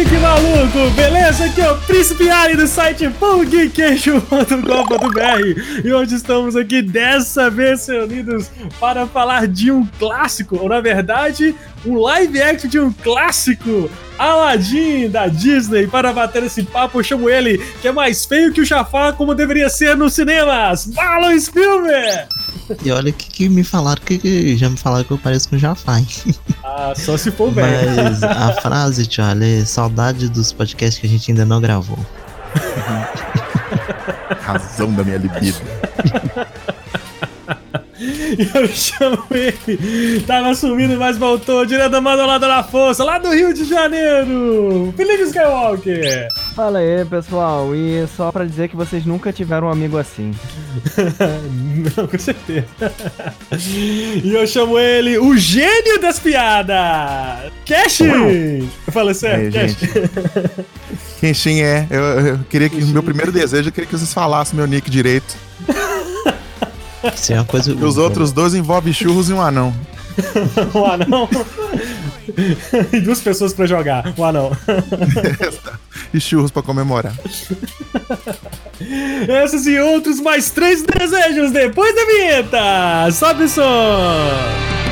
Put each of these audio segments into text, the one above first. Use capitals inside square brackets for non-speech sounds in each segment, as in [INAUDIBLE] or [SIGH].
Geek maluco, beleza? Aqui é o Príncipe Ali do site pongqueixo.com.br e hoje estamos aqui dessa vez reunidos para falar de um clássico, ou na verdade, um live action de um clássico, Aladdin da Disney. Para bater esse papo, eu chamo ele, que é mais feio que o Jafar, como deveria ser nos cinemas, Marlon Spielberg! E olha que, que me falaram que, que, já me falaram que eu pareço com o Jafar. Ah, só se for bem. Mas a frase, tio, é saudade dos podcasts que a gente ainda não gravou. Razão da minha libido. [LAUGHS] eu chamo ele. Tava sumindo, mas voltou. Direto da Manolada da Força, lá do Rio de Janeiro. Felipe Skywalker. Fala aí, pessoal. E só pra dizer que vocês nunca tiveram um amigo assim. [LAUGHS] Não, com certeza. e eu chamo ele o gênio das piadas. Cash! Eu falei certo, Cash. Kenshin é. Eu, eu queria que. Meu primeiro desejo, eu queria que vocês falassem meu nick direito. [LAUGHS] Isso é uma coisa. E os outros dois envolvem churros e um anão. [LAUGHS] um anão? [LAUGHS] e duas pessoas pra jogar, um anão. [LAUGHS] e churros pra comemorar. Esses e outros mais três desejos depois da vinheta! Sobe o som!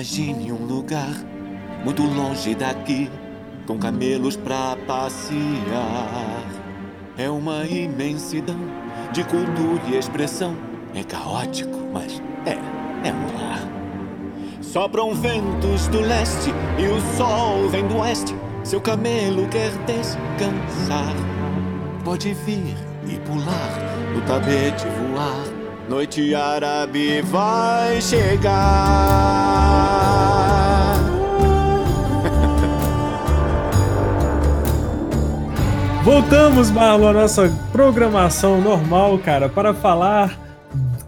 Imagine um lugar muito longe daqui, com camelos pra passear. É uma imensidão de cultura e expressão. É caótico, mas é, é um lar. Sopram ventos do leste e o sol vem do oeste. Seu camelo quer descansar. Pode vir e pular, no tapete voar Noite árabe vai chegar. [LAUGHS] Voltamos, Marlon, à nossa programação normal, cara, para falar,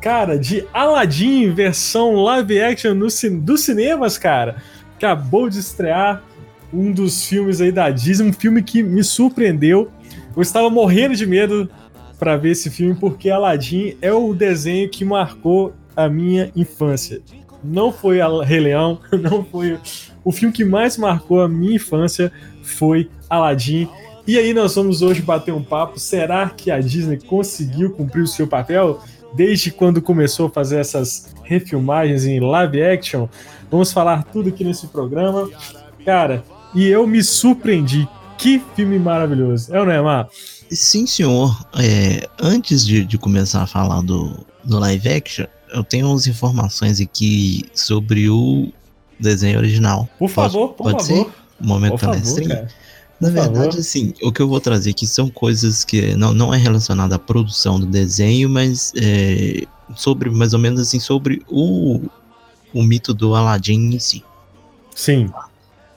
cara, de Aladdin, versão live action no, dos cinemas, cara. Acabou de estrear um dos filmes aí da Disney, um filme que me surpreendeu. Eu estava morrendo de medo para ver esse filme porque Aladdin é o desenho que marcou a minha infância. Não foi a Rei Leão, [LAUGHS] não foi o filme que mais marcou a minha infância foi Aladdin. E aí nós vamos hoje bater um papo. Será que a Disney conseguiu cumprir o seu papel desde quando começou a fazer essas refilmagens em live action? Vamos falar tudo aqui nesse programa. Cara, e eu me surpreendi. Que filme maravilhoso. É ou não é? Sim, senhor. É, antes de, de, começar a falar do, do live action, eu tenho umas informações aqui sobre o desenho original. Por favor, pode, por pode favor. ser? Um momento palestrinho. Na verdade, favor. assim, o que eu vou trazer aqui são coisas que não, não é relacionado à produção do desenho, mas é, sobre, mais ou menos assim, sobre o, o mito do Aladdin em si. Sim.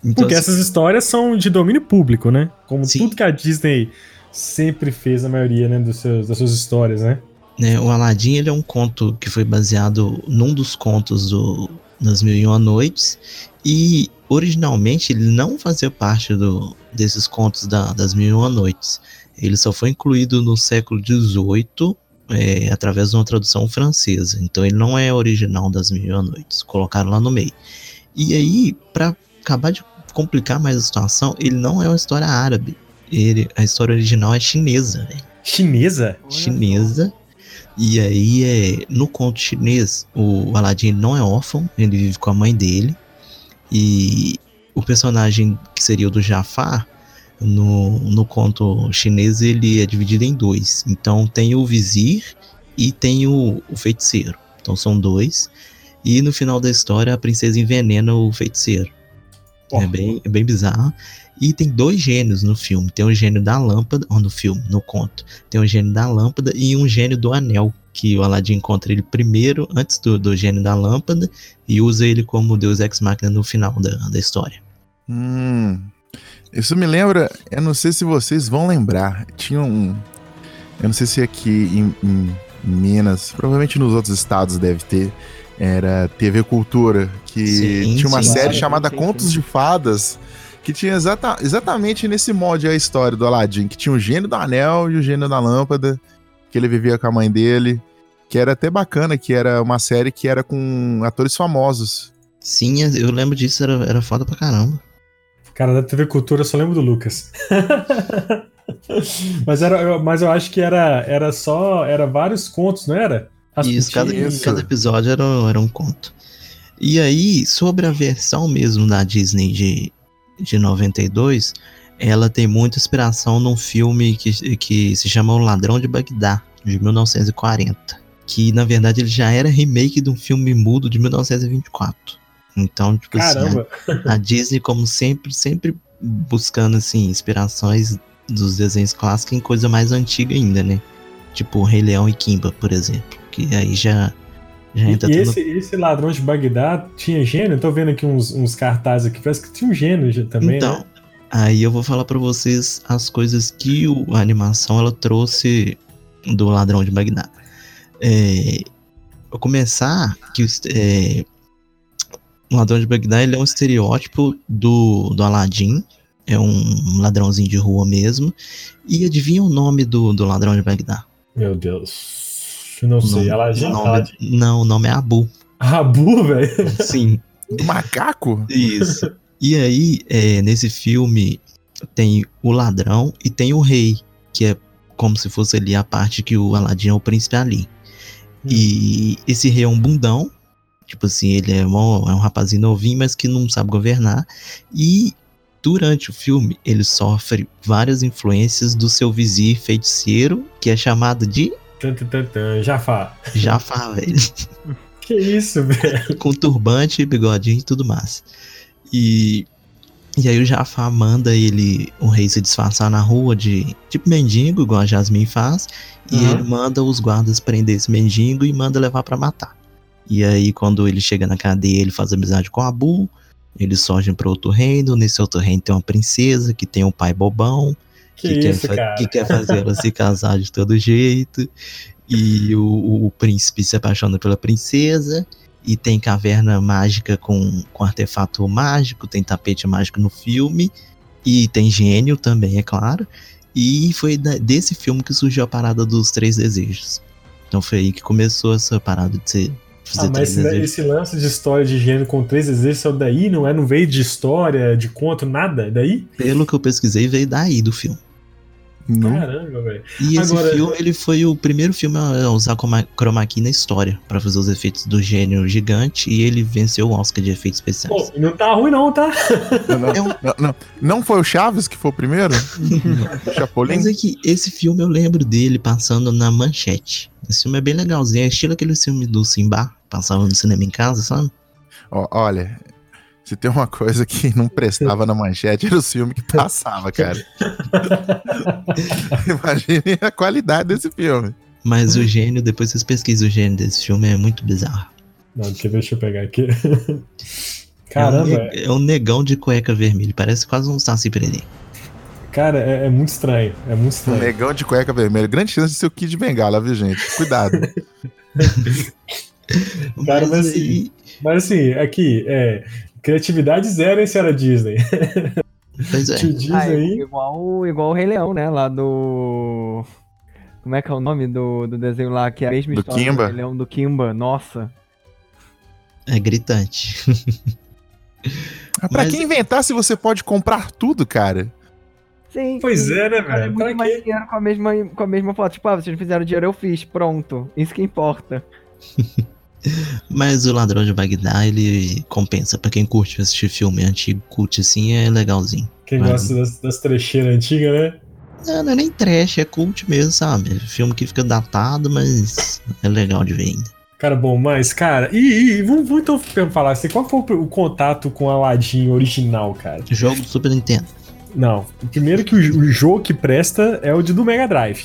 Então, Porque assim, essas histórias são de domínio público, né? Como sim. tudo que a Disney sempre fez a maioria né, dos seus, das suas histórias, né? É, o Aladdin ele é um conto que foi baseado num dos contos do, das Mil e Uma Noites e originalmente ele não fazia parte do, desses contos da, das Mil e Uma Noites. Ele só foi incluído no século XVIII é, através de uma tradução francesa. Então ele não é original das Mil e Uma Noites. Colocaram lá no meio. E aí, para acabar de complicar mais a situação, ele não é uma história árabe ele, a história original é chinesa, velho. Chinesa? Chinesa. E aí, é, no conto chinês, o Aladdin não é órfão, ele vive com a mãe dele. E o personagem que seria o do Jafar, no, no conto chinês, ele é dividido em dois. Então tem o vizir e tem o, o feiticeiro. Então são dois. E no final da história, a princesa envenena o feiticeiro. Oh. É, bem, é bem bizarro. E tem dois gênios no filme. Tem o gênio da lâmpada, ou no filme, no conto. Tem o gênio da lâmpada e um gênio do anel. que o Aladdin encontra ele primeiro, antes do, do gênio da lâmpada, e usa ele como Deus Ex Machina no final da, da história. Hum. Isso me lembra, eu não sei se vocês vão lembrar, tinha um. Eu não sei se aqui em, em Minas, provavelmente nos outros estados deve ter, era TV Cultura, que Sim, tinha uma sim. série Sim, chamada sim, Contos de Fadas, que tinha exata, exatamente nesse molde a história do Aladdin, que tinha o gênio do anel e o gênio da lâmpada, que ele vivia com a mãe dele, que era até bacana, que era uma série que era com atores famosos. Sim, eu lembro disso, era, era foda pra caramba. Cara, da TV Cultura eu só lembro do Lucas. [LAUGHS] mas, era, eu- mas eu acho que era, era só. Era vários contos, não era? Isso, cada, Rasputin. cada episódio era, era um conto. E aí, sobre a versão mesmo da Disney de, de 92, ela tem muita inspiração num filme que, que se chama O Ladrão de Bagdá, de 1940. Que na verdade ele já era remake de um filme mudo de 1924. Então, tipo assim, Caramba. a, a Disney, como sempre, sempre buscando assim, inspirações dos desenhos clássicos em coisa mais antiga ainda, né? Tipo Rei Leão e Kimba, por exemplo. Que aí já, já E, entra e tudo esse, esse ladrão de Bagdá tinha gênio? Eu tô vendo aqui uns, uns cartazes aqui, parece que tinha um gênio também. Então, né? aí eu vou falar pra vocês as coisas que o- a animação ela trouxe do Ladrão de Bagdá. É, vou começar que é, o Ladrão de Bagdá ele é um estereótipo do, do Aladdin. É um ladrãozinho de rua mesmo. E adivinha o nome do, do Ladrão de Bagdá? Meu Deus. Eu não sei. nome- Aladdin? o nome- Aladdin. Não, o nome é Abu. Rabu, velho. Sim. Do macaco? Isso. E aí, é, nesse filme, tem o ladrão e tem o rei, que é como se fosse ali a parte que o Aladdin é o príncipe ali. E esse rei é um bundão, tipo assim, ele é, mó- é um rapazinho novinho, mas que não sabe governar. E durante o filme, ele sofre várias influências do seu vizir feiticeiro, que é chamado de Jafar. Jafar, velho. Que isso, velho? com turbante, bigodinho e tudo mais. E, e aí o Jafar manda ele, o rei se disfarçar na rua de tipo mendigo, igual a Jasmine faz, e Uhum. ele manda os guardas prender esse mendigo e manda levar pra matar. E aí quando ele chega na cadeia, ele faz amizade com Abu, eles fogem pra outro reino, nesse outro reino tem uma princesa que tem um pai bobão, Que, que, isso, quer, que quer fazer ela se casar de todo jeito. E o, o príncipe se apaixona pela princesa. E tem caverna mágica com, com artefato mágico, tem tapete mágico no filme. E tem gênio também, é claro. E foi da- desse filme que surgiu a parada dos três desejos. Então foi aí que começou essa parada de ser, Ah, mas esse, desejos. esse lance de história de gênero com três desejos saiu daí, não é? Não veio de história, de conto, nada? É Daí? Pelo que eu pesquisei, veio daí do filme. No. Caramba, velho. E esse Agora- filme, ele foi o primeiro filme a usar chroma key na história pra fazer os efeitos do gênio gigante e ele venceu o Oscar de efeitos especiais. Pô, não tá ruim não, tá? Não, não, É um- não, não. Não foi o Chaves que foi o primeiro? [LAUGHS] o Chapolin? Mas é que esse filme eu lembro dele passando na manchete. Esse filme é bem legalzinho, é estilo aquele filme do Simba, passava no cinema em casa, sabe? Ó, olha, se tem uma coisa que não prestava na manchete, era o filme que passava, cara. [LAUGHS] Imagine a qualidade desse filme. Mas o gênio, depois vocês pesquisam o gênio desse filme, é muito bizarro. Não, deixa eu, ver, deixa eu pegar aqui. [LAUGHS] É um, Caramba, ne- é um negão de cueca vermelha, parece quase um Saci Pererê. cara, é, é muito estranho. É muito Um estranho. negão de cueca vermelha. Grande chance de ser o Kid Bengala, viu, gente? Cuidado. [LAUGHS] Cara, mas aí- Mas assim, aqui, é. Criatividade zero, hein, senhora Disney? [LAUGHS] Pois é. Tio Disney Ah, é igual, igual o Rei Leão, né? Lá do. Como é que é o nome do, do desenho lá? Que é a mesma Do história Kimba? do Rei Leão do Kimba. Nossa. É gritante. Mas pra Mas- que inventar se você pode comprar tudo, cara? Sim. Pois sim. é, né, é velho? muito Pra mais quê? dinheiro com a mesma, com a mesma foto. Tipo, ah, vocês não fizeram dinheiro, eu fiz. Pronto. Isso que importa. [LAUGHS] Mas o Ladrão de Bagdá, ele compensa. Pra quem curte assistir filme antigo, curte assim, é legalzinho. Quem Mas- gosta das, das trecheiras antigas, né? Não, não é nem trash, é cult mesmo, sabe? Filme que fica datado, mas é legal de ver ainda. Cara, bom, mas, cara, e, e- e vamos, vamos então falar assim, qual foi o, o contato com o Aladdin original, cara? Jogo do Super Nintendo. Não, o primeiro que o, o jogo que presta é o de do Mega Drive.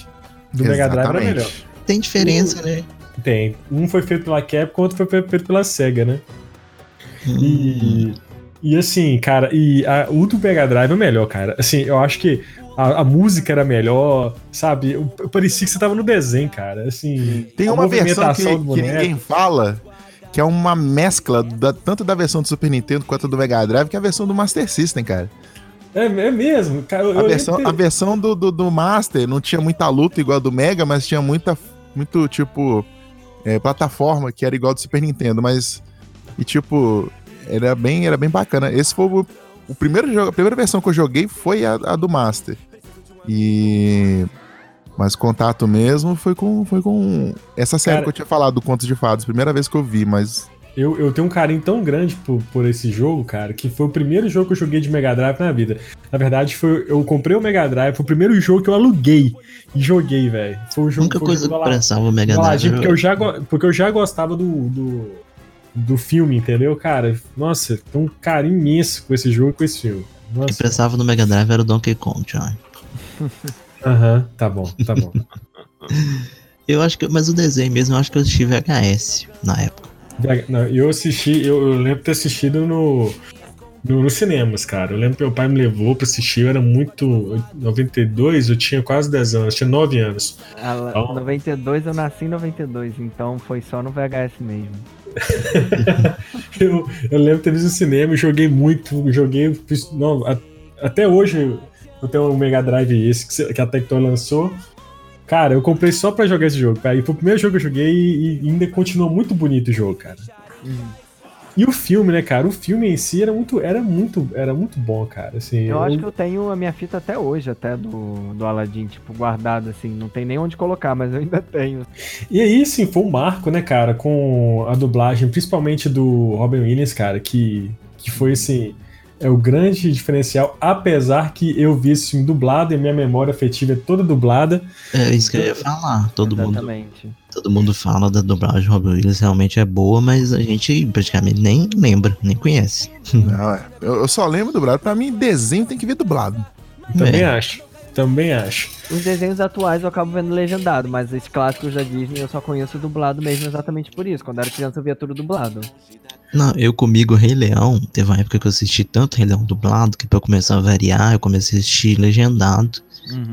Do Mega Drive era melhor. Tem diferença, né? Tem. Um foi feito pela Capcom, outro foi feito pela SEGA, né? Hum. E, e assim, cara, e a, o do Mega Drive é melhor, cara. Assim, eu acho que a, a música era melhor, sabe? Eu, eu parecia que você tava no desenho, cara. Assim, Tem uma versão que, que ninguém fala, que é uma mescla da- tanto da versão do Super Nintendo quanto do Mega Drive, que é a versão do Master System, cara. É, é mesmo, cara. Eu, A versão, a versão do, do, do Master não tinha muita luta igual a do Mega, mas tinha muita, muito, tipo, é, plataforma que era igual do Super Nintendo, mas, e tipo, era bem, era bem bacana. Esse foi o, o primeiro jogo, a primeira versão que eu joguei foi a, a do Master. E... Mas contato mesmo foi com, foi com essa série Cara- que eu tinha falado, do Contos de Fadas. Primeira vez que eu vi, mas Eu, eu tenho um carinho tão grande por, por esse jogo, cara, que foi o primeiro jogo que eu joguei de Mega Drive na vida. Na verdade, foi, eu comprei o Mega Drive, foi o primeiro jogo que eu aluguei e joguei, velho. Foi o jogo foi o coisa jogo que prestava o Mega Drive porque eu já, go- porque eu já gostava do, do, do filme, entendeu, cara? Nossa, tem um carinho imenso com esse jogo e com esse filme. que Nossa. prestava no Mega Drive era o Donkey Kong, John. [LAUGHS] Aham, tá bom, tá bom. [LAUGHS] Eu acho que. Mas o desenho mesmo, eu acho que eu assisti VHS na época. Não, eu assisti, eu, eu lembro de ter assistido no, no, nos cinemas, cara. Eu lembro que meu pai me levou pra assistir, eu era muito. em 92, eu tinha quase 10 anos, eu tinha 9 anos. Ela, Então- 92 eu nasci em 92, então foi só no VHS mesmo. [LAUGHS] Eu, eu lembro de ter visto no cinema, eu joguei muito, joguei. Não, a- até hoje eu tenho um Mega Drive esse que, que a Tectoy lançou. Cara, eu comprei só pra jogar esse jogo, cara. E foi o primeiro jogo que eu joguei e, e ainda continuou muito bonito o jogo, cara. E o filme, né, cara? O filme em si era muito, era muito, era muito bom, cara. Assim, Eu acho que eu tenho a minha fita até hoje, até do, do Aladdin, tipo, guardada assim. Não tem nem onde colocar, mas eu ainda tenho. E aí, sim, foi um marco, né, cara, com a dublagem, principalmente do Robin Williams, cara, que, que foi, assim, é o grande diferencial, apesar que eu vi esse filme dublado e minha memória afetiva é toda dublada. É isso que eu ia falar. Todo mundo, Exatamente. todo mundo fala da dublagem de Robin Williams, realmente é boa, mas a gente praticamente nem lembra, nem conhece. não, é. eu, só lembro dublado. Pra mim, desenho tem que ver dublado. Também É. acho, também acho. Os desenhos atuais eu acabo vendo legendado, mas os clássicos da Disney eu só conheço dublado mesmo exatamente por isso. Quando eu era criança eu via tudo dublado. Não, eu comigo, Rei Leão, teve uma época que eu assisti tanto Rei Leão dublado, que pra eu começar a variar, eu comecei a assistir legendado.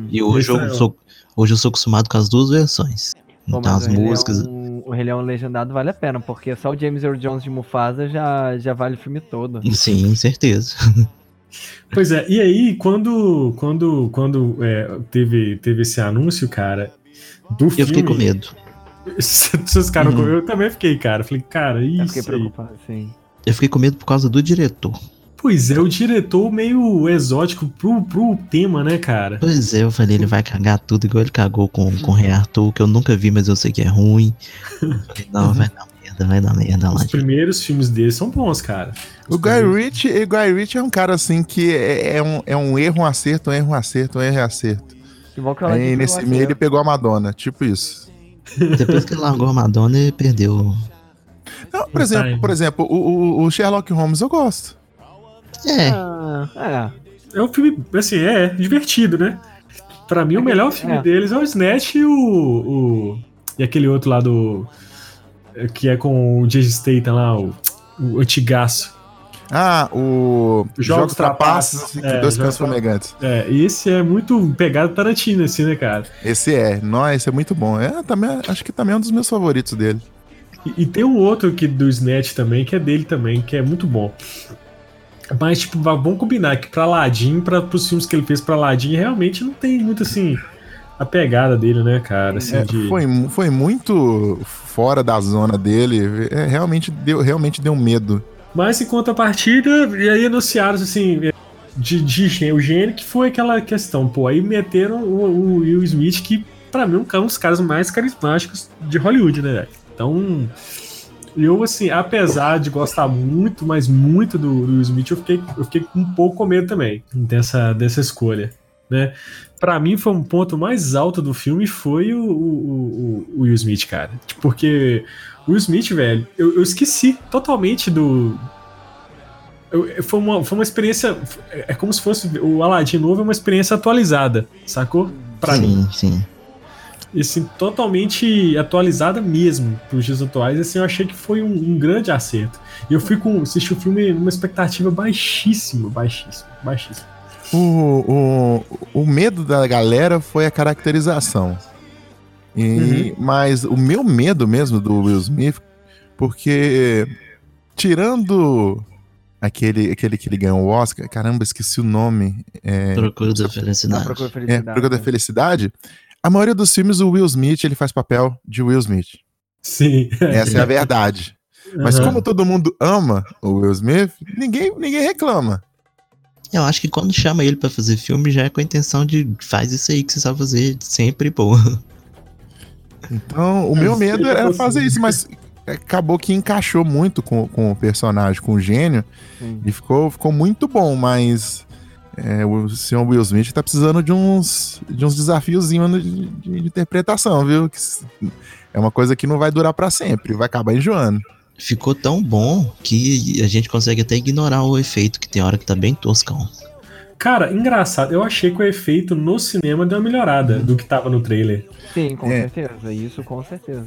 E hoje eu é- sou, hoje eu sou acostumado com as duas versões. Pô, Então as músicas. Leão- o Rei Leão legendado vale a pena, porque só o James Earl Jones de Mufasa já, já vale o filme todo. Sim, certeza. [LAUGHS] Pois é, e aí, quando, quando, quando é, teve, teve esse anúncio, cara, do Eu filme... fiquei com medo. [LAUGHS] Esses caras, Uhum. Eu também fiquei, cara. Falei, cara, Eu isso fiquei aí. preocupado, sim. Eu fiquei com medo por causa do diretor. Pois é, o diretor meio exótico pro, pro tema, né, cara? Pois é, eu falei, ele vai cagar tudo igual ele cagou com, com o Rei Arthur, que eu nunca vi, mas eu sei que é ruim. Falei, [LAUGHS] Não, vai dar merda, vai dar merda lá. Os primeiros filmes dele são bons, cara. Os O Guy Ritchie, o Guy Ritchie é um cara assim que é, é um, é um erro, um acerto, um erro, um acerto, um erro e acerto. Igual que ela Aí nesse meio ele pegou a Madonna, tipo isso. Depois que ele largou a Madonna, ele perdeu. Não, por exemplo, time. por exemplo, o, o- o Sherlock Holmes eu gosto. É, Ah, é. É um filme, assim, é divertido, né? Pra mim, o melhor filme É. deles é o Snatch e o, o- E aquele outro lá do. Que é com o Jason Statham lá, o, o antigaço. Ah, o Jogos Jogos Trapaços, Trapaços, é, dois Jogos fumegantes. É, e esse é muito pegado Tarantino, assim, né, cara? Esse é, nossa, esse é muito bom. É, também, acho que também é um dos meus favoritos dele. E, e tem um outro aqui do Snatch também, que é dele também, que é muito bom. Mas, tipo, va- vamos combinar que pra Aladdin, pra, pros filmes que ele fez pra Aladdin, realmente não tem muito, assim, a pegada dele, né, cara? Assim, É, de... foi, foi muito fora da zona dele. É, realmente, deu, realmente deu medo. Mas em contrapartida, e aí anunciaram, assim, de, de o gênio, que foi aquela questão, pô, aí meteram o, o Will Smith, que pra mim é um dos caras mais carismáticos de Hollywood, né? Então, eu, assim, apesar de gostar muito, mas muito do, do Will Smith, eu fiquei, eu fiquei um pouco com medo também dessa, dessa escolha, né? Pra mim, foi um ponto mais alto do filme foi o, o, o- o Will Smith, cara. Porque Will Smith, velho, eu, eu esqueci totalmente do. eu- foi, uma, foi uma experiência. É como se fosse o Aladdin novo, é uma experiência atualizada, sacou? Pra mim. sim, sim. assim, totalmente atualizada mesmo pros dias atuais. Assim, eu achei que foi um, um grande acerto. E eu fui com assisti o filme numa expectativa baixíssima, baixíssima, baixíssima. O, o, o medo da galera foi a caracterização. E, Uhum. Mas o meu medo mesmo do Will Smith, porque tirando aquele, aquele que ele ganhou o Oscar, caramba, esqueci o nome. É, Procura da felicidade. procura é. Procura da Felicidade. A maioria dos filmes, o Will Smith, ele faz papel de Will Smith. Sim. Essa é a verdade. Mas Aham. como todo mundo ama o Will Smith, ninguém, ninguém reclama. Eu acho que quando chama ele pra fazer filme já é com a intenção de faz isso aí que você sabe fazer sempre, pô. Então, o meu medo era fazer isso, mas acabou que encaixou muito com, com o personagem, com o gênio, Sim. e ficou, ficou muito bom, mas é, o senhor Will Smith tá precisando de uns, de uns desafiozinhos de, de- de interpretação, viu? Que é uma coisa que não vai durar pra sempre, vai acabar enjoando. Ficou tão bom que a gente consegue até ignorar o efeito, que tem hora que tá bem toscão. Cara, engraçado, eu achei que o efeito no cinema deu uma melhorada do que tava no trailer. Sim, com É. certeza. Isso com certeza.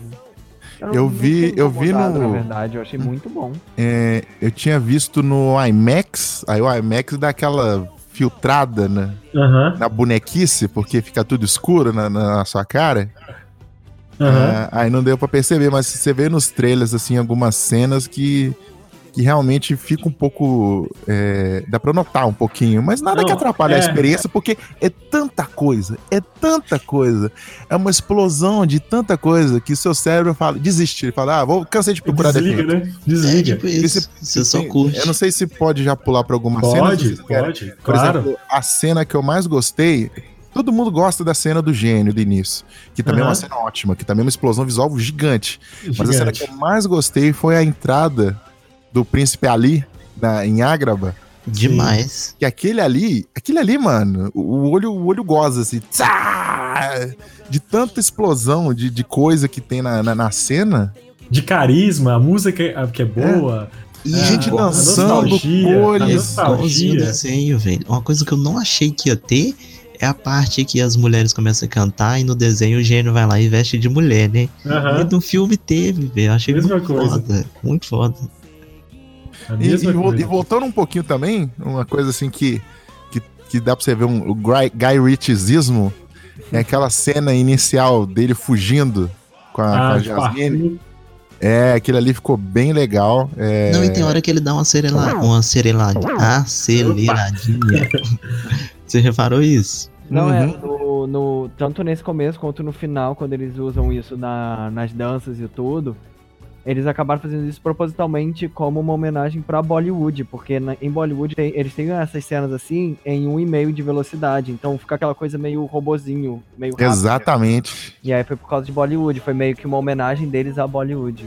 não- Eu não vi- eu vi no- Na verdade, eu achei muito bom. É, eu tinha visto no IMAX, aí o IMAX dá aquela filtrada na, Aham, na bonequice, porque fica tudo escuro na- na sua cara. Ah, aí não deu pra perceber, mas você vê nos trailers, assim, algumas cenas que, que realmente fica um pouco. é, dá pra notar um pouquinho, mas nada Não, que atrapalhe a é. experiência, porque é tanta coisa, é tanta coisa, é uma explosão de tanta coisa que seu cérebro fala, desiste, ele fala, ah, vou cansei de procurar Desliga, defeito. né? É Desliga. tipo isso. Você só Tem- curte. Eu não sei se pode já pular pra alguma cena. Pode, querem. pode, Por claro. exemplo, a cena que eu mais gostei. Todo mundo gosta da cena do gênio do início, que também é uma cena ótima, que também é uma explosão visual gigante. Mas a cena Gigante. que eu mais gostei foi a entrada do príncipe Ali na, em Ágraba. Demais. Que aquele ali, aquele ali, mano, o olho, o olho goza assim, tsá! de tanta explosão de, de coisa que tem na, na, na cena. De carisma, a música é- que é boa. E É, gente dançando, cores. É igualzinho o desenho, velho. Uma coisa que eu não achei que ia ter é a parte que as mulheres começam a cantar e no desenho o gênio vai lá e veste de mulher, né? Aham, E no filme teve, velho. Achei Mesma muito coisa. foda. Muito foda. E, e e voltando um pouquinho também, uma coisa assim que, que, que dá pra você ver um, o Guy, Ritchiesismo, é aquela cena inicial dele fugindo com a, com a Ah, Jasmine. É, aquele ali ficou bem legal. É, Não, e tem hora que ele dá uma serela, uma aceleradinha. [LAUGHS] Você reparou isso? Não, é, Uhum. no, no- tanto nesse começo quanto no final, quando eles usam isso na- nas danças e tudo, eles acabaram fazendo isso propositalmente como uma homenagem pra Bollywood, porque na- em Bollywood tem- eles têm essas cenas assim em um e meio de velocidade, então fica aquela coisa meio robozinho, meio rápido. Exatamente. E aí foi por causa de Bollywood, foi meio que uma homenagem deles a Bollywood.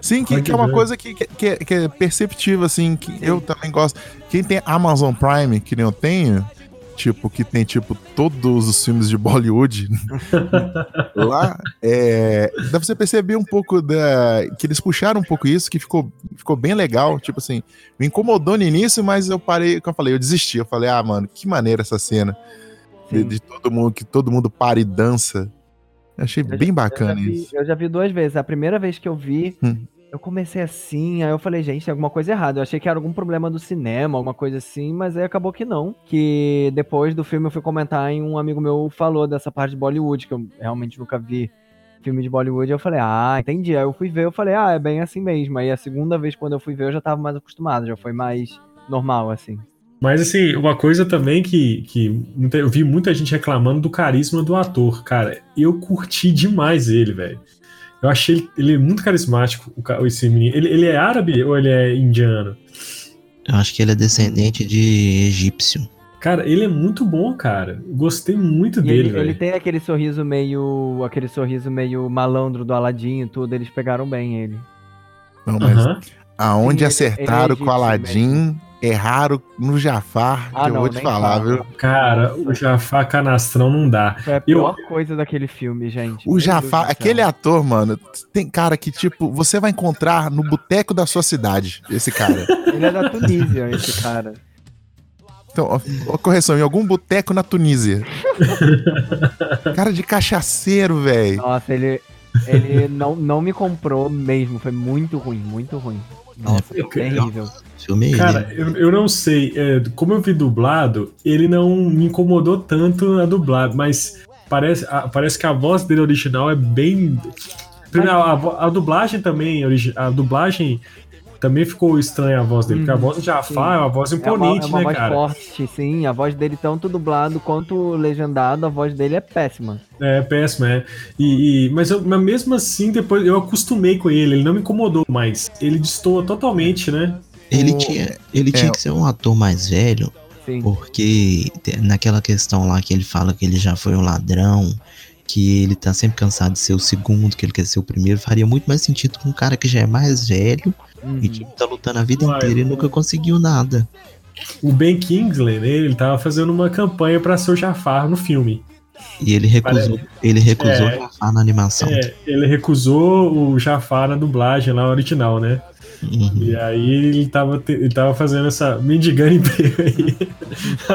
Sim, que, que é uma coisa que, que, é, que é perceptível, assim, que eu também gosto. Quem tem Amazon Prime, que nem eu tenho, tipo, que tem, tipo, todos os filmes de Bollywood [LAUGHS] lá, é, dá pra você perceber um pouco da. que eles puxaram um pouco isso, que ficou, ficou bem legal. Tipo assim, me incomodou no início, mas eu parei, como eu falei, eu desisti. Eu falei, ah, mano, que maneira essa cena. De, de todo mundo, que todo mundo para e dança. Eu achei Eu bem já bacana vi- isso. Eu já vi duas vezes. A primeira vez que eu vi, Hum. Eu comecei assim, aí eu falei, gente, tem alguma coisa errada. Eu achei que era algum problema do cinema, alguma coisa assim, mas aí acabou que não. Que depois do filme eu fui comentar e um amigo meu falou dessa parte de Bollywood, que eu realmente nunca vi filme de Bollywood. Eu falei, ah, entendi. Aí eu fui ver, eu falei, ah, é bem assim mesmo. Aí a segunda vez quando eu fui ver, eu já tava mais acostumado, já foi mais normal, assim. Mas assim, uma coisa também que, que eu vi muita gente reclamando do carisma do ator, cara. Eu curti demais ele, velho. Eu achei ele, ele é muito carismático, o, esse menino. Ele, ele é árabe ou ele é indiano? Eu acho que ele é descendente de egípcio. Cara, ele é muito bom, cara. Gostei muito E dele, ele, ele tem aquele sorriso meio. aquele sorriso meio malandro do Aladdin e tudo, eles pegaram bem ele. Não, mas Aham. aonde Sim, ele- acertaram ele é com o Aladdin, erraram no Jafar, que Ah, eu não, vou te falar, fala. viu? Cara, o Jafar Canastrão não dá. Foi a Eu- pior coisa daquele filme, gente. O Jafar, aquele ator, mano, tem cara que, tipo, você vai encontrar no boteco da sua cidade, esse cara. [LAUGHS] Ele é da Tunísia, esse cara. Então, ó, ó, correção, em algum boteco na Tunísia. [LAUGHS] Cara de cachaceiro, velho. Nossa, ele, ele não, não me comprou mesmo. Foi muito ruim, muito ruim. Nossa, É, terrível. Filme Cara, eu, eu não sei. é, como eu vi dublado, ele não me incomodou tanto a dublado, mas parece, a- parece que a voz dele original é bem. Primeiro, a, a dublagem também, a dublagem também ficou estranha a voz dele, porque a Uhum, voz do Jafar é uma voz É uma, imponente, é uma né, voz cara? forte, sim. A voz dele, tanto dublado quanto legendado, a voz dele é péssima. É péssimo, é. E, e- mas, eu- mas mesmo assim, depois eu acostumei com ele, ele não me incomodou mais. Ele destoa totalmente, né? Ele O- tinha, ele tinha é. que ser um ator mais velho, Sim. porque naquela questão lá que ele fala que ele já foi um ladrão, que ele tá sempre cansado de ser o segundo, que ele quer ser o primeiro, faria muito mais sentido com um cara que já é mais velho Uhum. e que tá lutando a vida Uai, inteira e nunca conseguiu nada. O Ben Kingsley, né, ele tava fazendo uma campanha pra ser o Jafar no filme. E ele recusou, ele recusou É. Jafar na animação. É, ele recusou o Jafar na dublagem lá original, né? Uhum. E aí ele tava, te- ele tava fazendo essa mendigando emprego aí. [LAUGHS]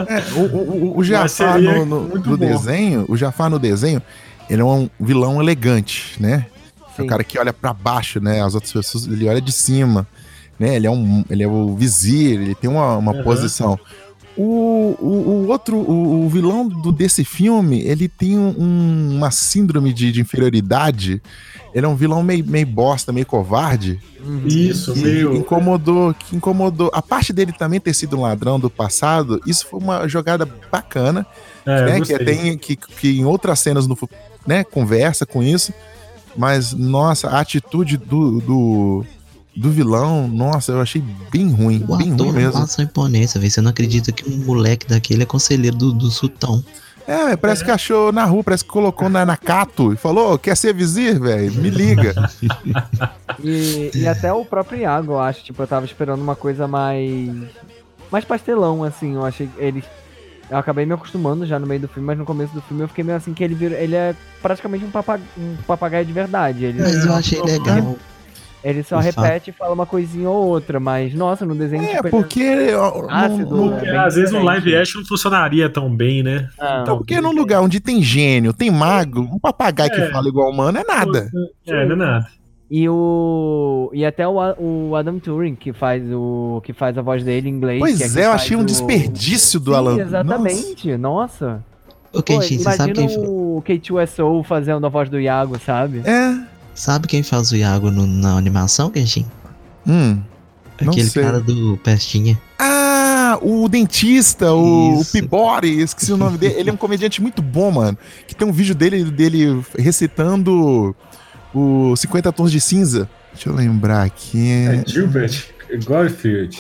É, o, o, o- Jafar no, no- no desenho, o Jafar no desenho, ele é um vilão elegante, né? É Sim. o cara que olha pra baixo, né? As outras pessoas, ele olha de cima, né? Ele é um, ele é o vizir, ele tem uma, uma Uhum. posição. O, o, o outro, o, o vilão do, desse filme, ele tem um- uma síndrome de, de inferioridade. Ele é um vilão meio, meio bosta, meio covarde. Uhum. Isso, que meio. incomodou, que incomodou. A parte dele também ter sido um ladrão do passado, isso foi uma jogada bacana, É, né? Que, tem, que, que em outras cenas no, né, conversa com isso. Mas, nossa, a atitude do, do, do vilão, nossa, eu achei bem ruim, O bem ator ruim não mesmo. passa imponência, velho. Você não acredita que um moleque daquele é conselheiro do, do sultão. É, parece que achou na rua, parece que colocou na, na Cato e falou: "Ô, quer ser vizir, velho? Me liga. [LAUGHS] E, e até o próprio Iago, eu acho. Tipo, eu tava esperando uma coisa mais. Mais pastelão, assim. Eu achei que ele. Eu acabei me acostumando já no meio do filme, mas no começo do filme eu fiquei meio assim que ele vira, ele é praticamente um, papa, um papagaio de verdade. Ele, Mas eu achei legal. ele só o repete e fala uma coisinha ou outra, mas nossa, no desenho É, tipo, ele- porque. ó, no- Ácido, no- né? Porque, bem às vezes no diferente. live action não funcionaria tão bem, né? Não, Então, porque num lugar onde tem gênio, tem mago, um papagaio que É. fala igual humano é nada. É, não é nada. E o. E até o, o Adam Turing, que faz o. que faz a voz dele em inglês. que Pois quem é, eu achei um o- desperdício do Sim, Alan. Exatamente, nossa. Ô, Pô, Kenshin, você sabe quem, o K2SO fazendo a voz do Iago, sabe? Nossa. É. sabe quem faz o Iago no- na animação, Kenshin? Hum. Não Aquele sei. cara do Pestinha. Ah, o dentista, o, o. Pibori, esqueci o nome dele. Ele é um comediante muito bom, mano. Que tem um vídeo dele, dele recitando o 50 Tons de Cinza. Deixa eu lembrar aqui. É Gilbert Gottfried.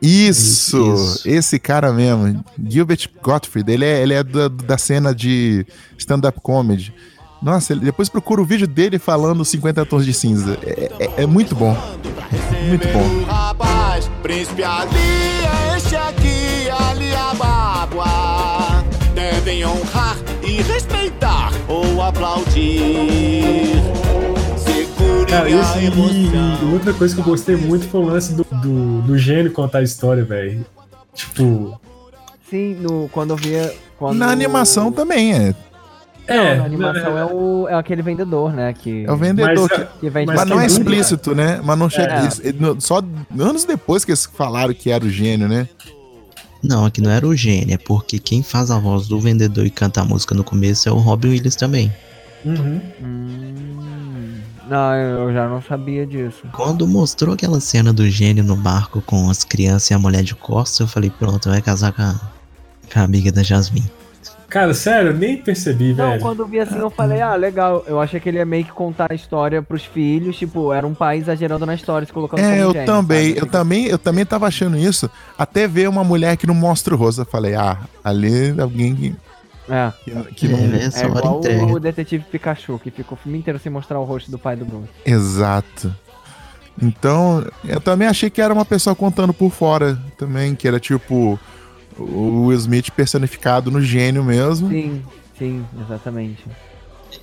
Isso, Isso. esse cara mesmo. Gilbert Gottfried. Ele é, ele é da, da cena de stand-up comedy. Nossa, ele- depois procura o vídeo dele falando 50 Tons de Cinza. É, é- é muito bom. Muito bom. Rapaz, príncipe Ali é este aqui, Ali Abágua. Devem honrar e respeitar ou aplaudir. Cara, a esse, e, e outra coisa que eu gostei muito foi o lance do, do, do gênio contar a história, velho. Tipo. Sim, no, quando eu via. Quando... Na animação também é. É, Na animação é, o, é aquele vendedor, né? Que, É o vendedor Mas, que. que vende mas Mas não é explícito, né? Mas não chega. É. não- Só anos depois que eles falaram que era o gênio, né? Não, aqui não era o gênio, é porque quem faz a voz do vendedor e canta a música no começo é o Robin Williams também. Uhum. Hum, não, eu já não sabia disso. Quando mostrou aquela cena do gênio no barco com as crianças e a mulher de costas, eu falei, pronto, vai casar com a, com a amiga da Jasmine. Cara, sério, eu nem percebi, Não, velho. quando eu vi assim, eu falei, ah, legal. Eu achei que ele ia meio que contar a história pros filhos, tipo, era um pai exagerando na história, se colocando É, como eu gênio, também, sabe? eu também, eu também tava achando isso, até ver uma mulher que não mostra o rosto. Eu falei, ah, ali alguém que, É, que, que É, não. é hora igual entrega. o detetive Pikachu, que ficou o filme inteiro sem mostrar o rosto do pai do Bruce. Exato. Então, eu também achei que era uma pessoa contando por fora também, que era tipo o Will Smith personificado no gênio mesmo. Sim, sim, exatamente.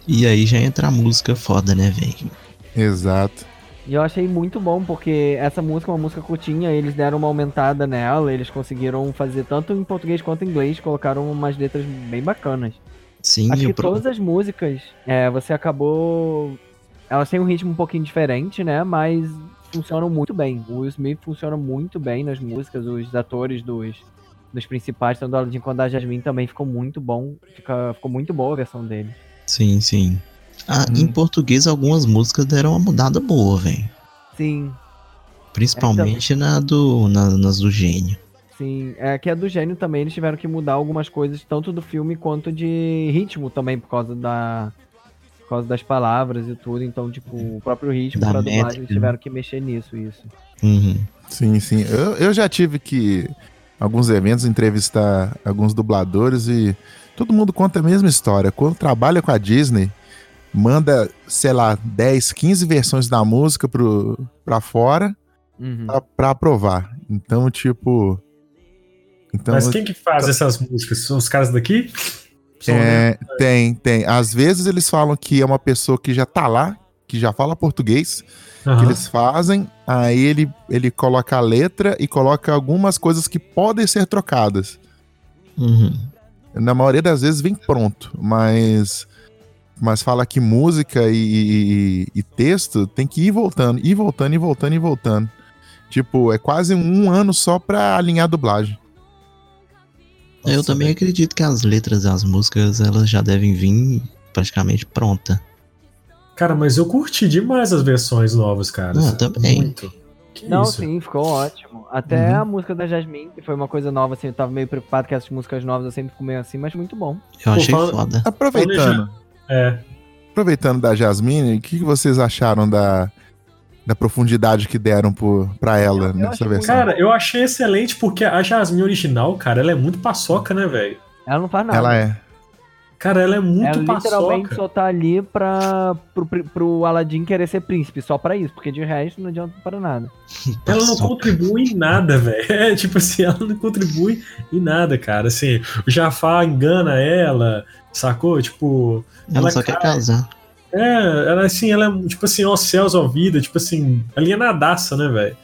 E aí já entra a música foda, né, velho? Exato. E eu achei muito bom, porque essa música é uma música curtinha, eles deram uma aumentada nela, eles conseguiram fazer tanto em português quanto em inglês, colocaram umas letras bem bacanas. Sim, Acho e que pro- todas as músicas, é, você acabou. Elas têm um ritmo um pouquinho diferente, né? Mas funcionam muito bem. O Will Smith funciona muito bem nas músicas, os atores dos, dos principais, tanto do Aladdin quanto da Jasmine, também ficou muito bom. Fica, ficou muito boa a versão dele. Sim, sim. Ah, Hum. Em português, algumas músicas deram uma mudada boa, velho. Sim, Principalmente na do, na- nas do gênio. sim. É que a do gênio também, eles tiveram que mudar algumas coisas, tanto do filme quanto de ritmo também, por causa da. Por causa das palavras e tudo. Então, tipo, o próprio ritmo Da pra dublagem, eles né? tiveram que mexer nisso, isso. Uhum. Sim, sim. Eu, eu já tive que, alguns eventos, entrevistar alguns dubladores e todo mundo conta a mesma história. Quando trabalha com a Disney, manda, sei lá, 10, 15 versões da música pro, pra fora Uhum. pra, pra aprovar. Então, tipo. Então, Mas quem que faz essas músicas? São os caras daqui? São, né? é, tem, tem. Às vezes eles falam que é uma pessoa que já tá lá, que já fala português, que Aham. eles fazem, aí ele, ele coloca a letra e coloca algumas coisas que podem ser trocadas. Uhum. Na maioria das vezes vem pronto, mas mas fala que música e, e- e texto tem que ir voltando, ir voltando, ir voltando, e voltando. Tipo, é quase um ano só pra alinhar a dublagem. Eu Nossa, também velho. acredito que as letras das músicas elas já devem vir praticamente pronta. Cara, mas eu curti demais as versões novas, cara. Ah, também. Muito. Que Não, isso? sim, ficou ótimo. Até Uhum. a música da Jasmine, que foi uma coisa nova, assim, eu tava meio preocupado que essas músicas novas eu sempre fico meio assim, mas muito bom. Eu achei fala- foda. Aproveitando, É. aproveitando da Jasmine, o que, vocês acharam da, da profundidade que deram por, pra ela Eu- eu nessa achei versão? Cara, eu achei excelente porque a Jasmine original, cara, ela é muito paçoca, né, velho? Ela não faz nada. ela é. Cara, ela é muito Ela literalmente paçoca. só tá ali pra, pro, pro Aladdin querer ser príncipe, só pra isso, porque de resto não adianta para nada. Ela não contribui em nada, [LAUGHS] velho. É tipo assim, ela não contribui em nada, cara. Assim, o Jafar engana ela, sacou? Tipo, Ela ela só quer casar. é, ela assim, ela é tipo assim, ó céus, ó vida, tipo assim, alienadaça, né, velho?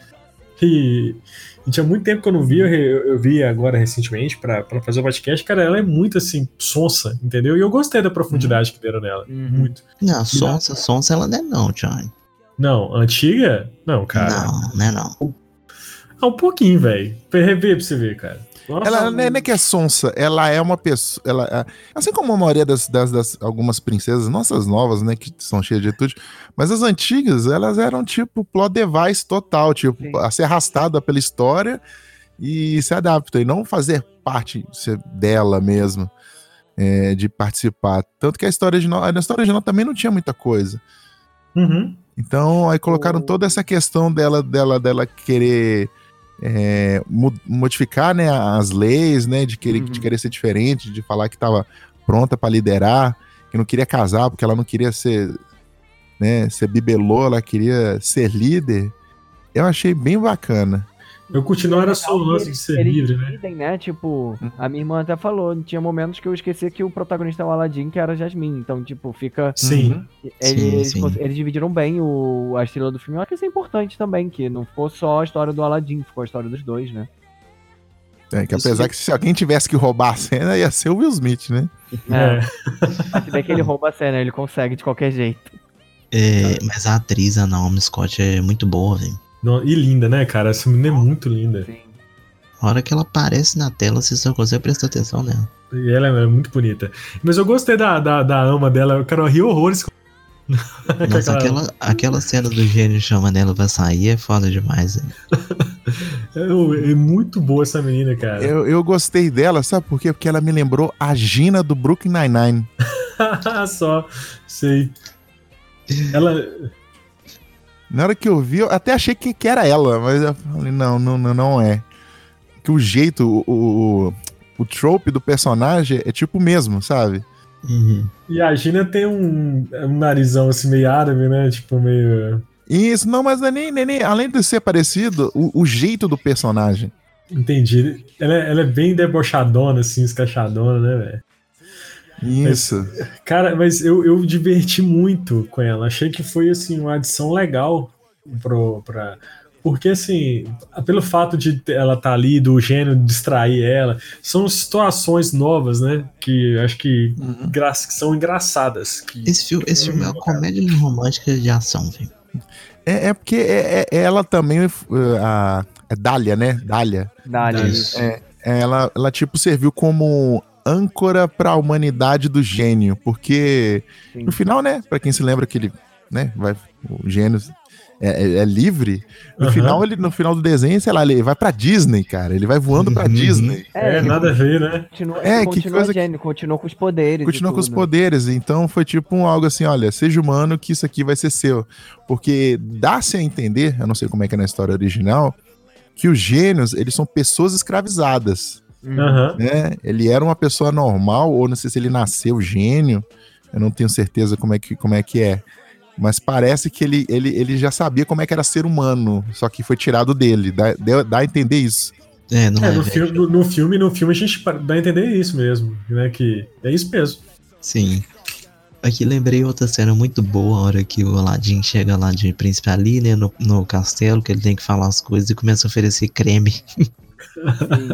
E, e tinha muito tempo que eu não vi, eu, eu vi agora recentemente pra, pra fazer o podcast, cara, ela é muito assim, sonsa, entendeu? E eu gostei da profundidade que deram nela. Uhum. Muito. Não, sonsa, sonsa ela não é não, Johnny. Não, antiga? Não, cara. Não, não é não. Ah, um pouquinho, velho. Rever pra você ver, cara. Nossa, Ela não é, não é que é sonsa, ela é uma pessoa. Ela, é- assim como a maioria das, das, das- algumas princesas, nossas novas, né, que são cheias de atitude, mas as antigas, elas eram tipo plot device total, tipo, Sim. a ser arrastada pela história e se adapta, e não fazer parte dela mesmo, é, de participar. Tanto que a história original, na história original também não tinha muita coisa. Uhum. Então, aí colocaram toda essa questão dela, dela, dela querer é, mo- modificar né, as leis, né, de querer, Uhum. de querer ser diferente, de falar que estava pronta para liderar, que não queria casar porque ela não queria ser, né, ser bibelô, ela queria ser líder. Eu achei bem bacana. Eu continuo era só o lance de ser livre, né? dividem, né? Tipo, a minha irmã até falou, tinha momentos que eu esqueci que o protagonista é o Aladdin, que era Jasmine. Então, tipo, fica. Sim. Eles, sim. cons- eles dividiram bem o, a estrela do filme. Eu acho que isso é importante também, que não ficou só a história do Aladdin, ficou a história dos dois, né? É, que apesar que se alguém tivesse que roubar a cena, ia ser o Will Smith, né? É. [LAUGHS] Se bem que ele rouba a cena, ele consegue de qualquer jeito. É, mas a atriz, a Naomi Scott, é muito boa, velho. Não, e linda, né, cara? Essa menina é muito linda. Sim. A hora que ela aparece na tela, você só consegue prestar atenção nela. E ela é muito bonita. Mas eu gostei da, da, da ama dela. Eu quero rir horrores com Nossa, [LAUGHS] aquela- aquela, cena do gênio chamando ela pra sair é foda demais, velho. [LAUGHS] É, é muito boa essa menina, cara. Eu, eu gostei dela, sabe por quê? Porque ela me lembrou a Gina do Brooklyn Nine-Nine. [LAUGHS] Só, sei. Ela. Na hora que eu vi, eu até achei que, que era ela, mas eu falei, não, não, não, não é. Que o jeito, o, o, o trope do personagem é tipo o mesmo, sabe? Uhum. E a Gina tem um, um narizão assim meio árabe, né? Tipo, meio. Isso, não, mas é nem, nem, nem- além de ser parecido, o, o jeito do personagem. Entendi. Ela, é- ela é bem debochadona, assim, escachadona, né, velho? Isso. Cara, mas eu, eu diverti muito com ela. Achei que foi, assim, uma adição legal pro, pra, porque, assim, pelo fato de ela estar tá ali, do gênio distrair ela, são situações novas, né? Que acho que, Uhum. que são engraçadas. Que, Esse filme, esse filme é uma comédia romântica de ação, velho. É, é porque é, é- ela também, uh, a, a Dália, né? Dália. Isso. É, ela, ela, tipo, serviu como âncora pra humanidade do gênio. Porque, Sim. no final, né? Pra quem se lembra que ele, né? Vai, o gênio é, é- é livre. No, Aham. final, ele, no final do desenho, sei lá, ele vai pra Disney, cara. Ele vai voando pra Uhum. Disney. É, ele nada a ver, né? Continua, É, que continua coisa que- gênio, continua com os poderes. Continua com os poderes. Então foi tipo um algo assim: olha, seja humano que isso aqui vai ser seu. Porque dá-se a entender, eu não sei como é que é na história original, que os gênios, eles são pessoas escravizadas. Uhum. Né? Ele era uma pessoa normal, ou não sei se ele nasceu gênio, eu não tenho certeza como é que, como é, que é. Mas parece que ele, ele, ele já sabia como é que era ser humano, só que foi tirado dele. Dá, deu- dá a entender isso. É, não É, é, no, velho. filme, no, no filme, no filme a gente dá a entender isso mesmo, né? Que é isso mesmo. Sim. Aqui lembrei outra cena muito boa, a hora que o Aladdin chega lá de príncipe ali, né, no, no castelo, que ele tem que falar as coisas e começa a oferecer creme. [LAUGHS] Sim.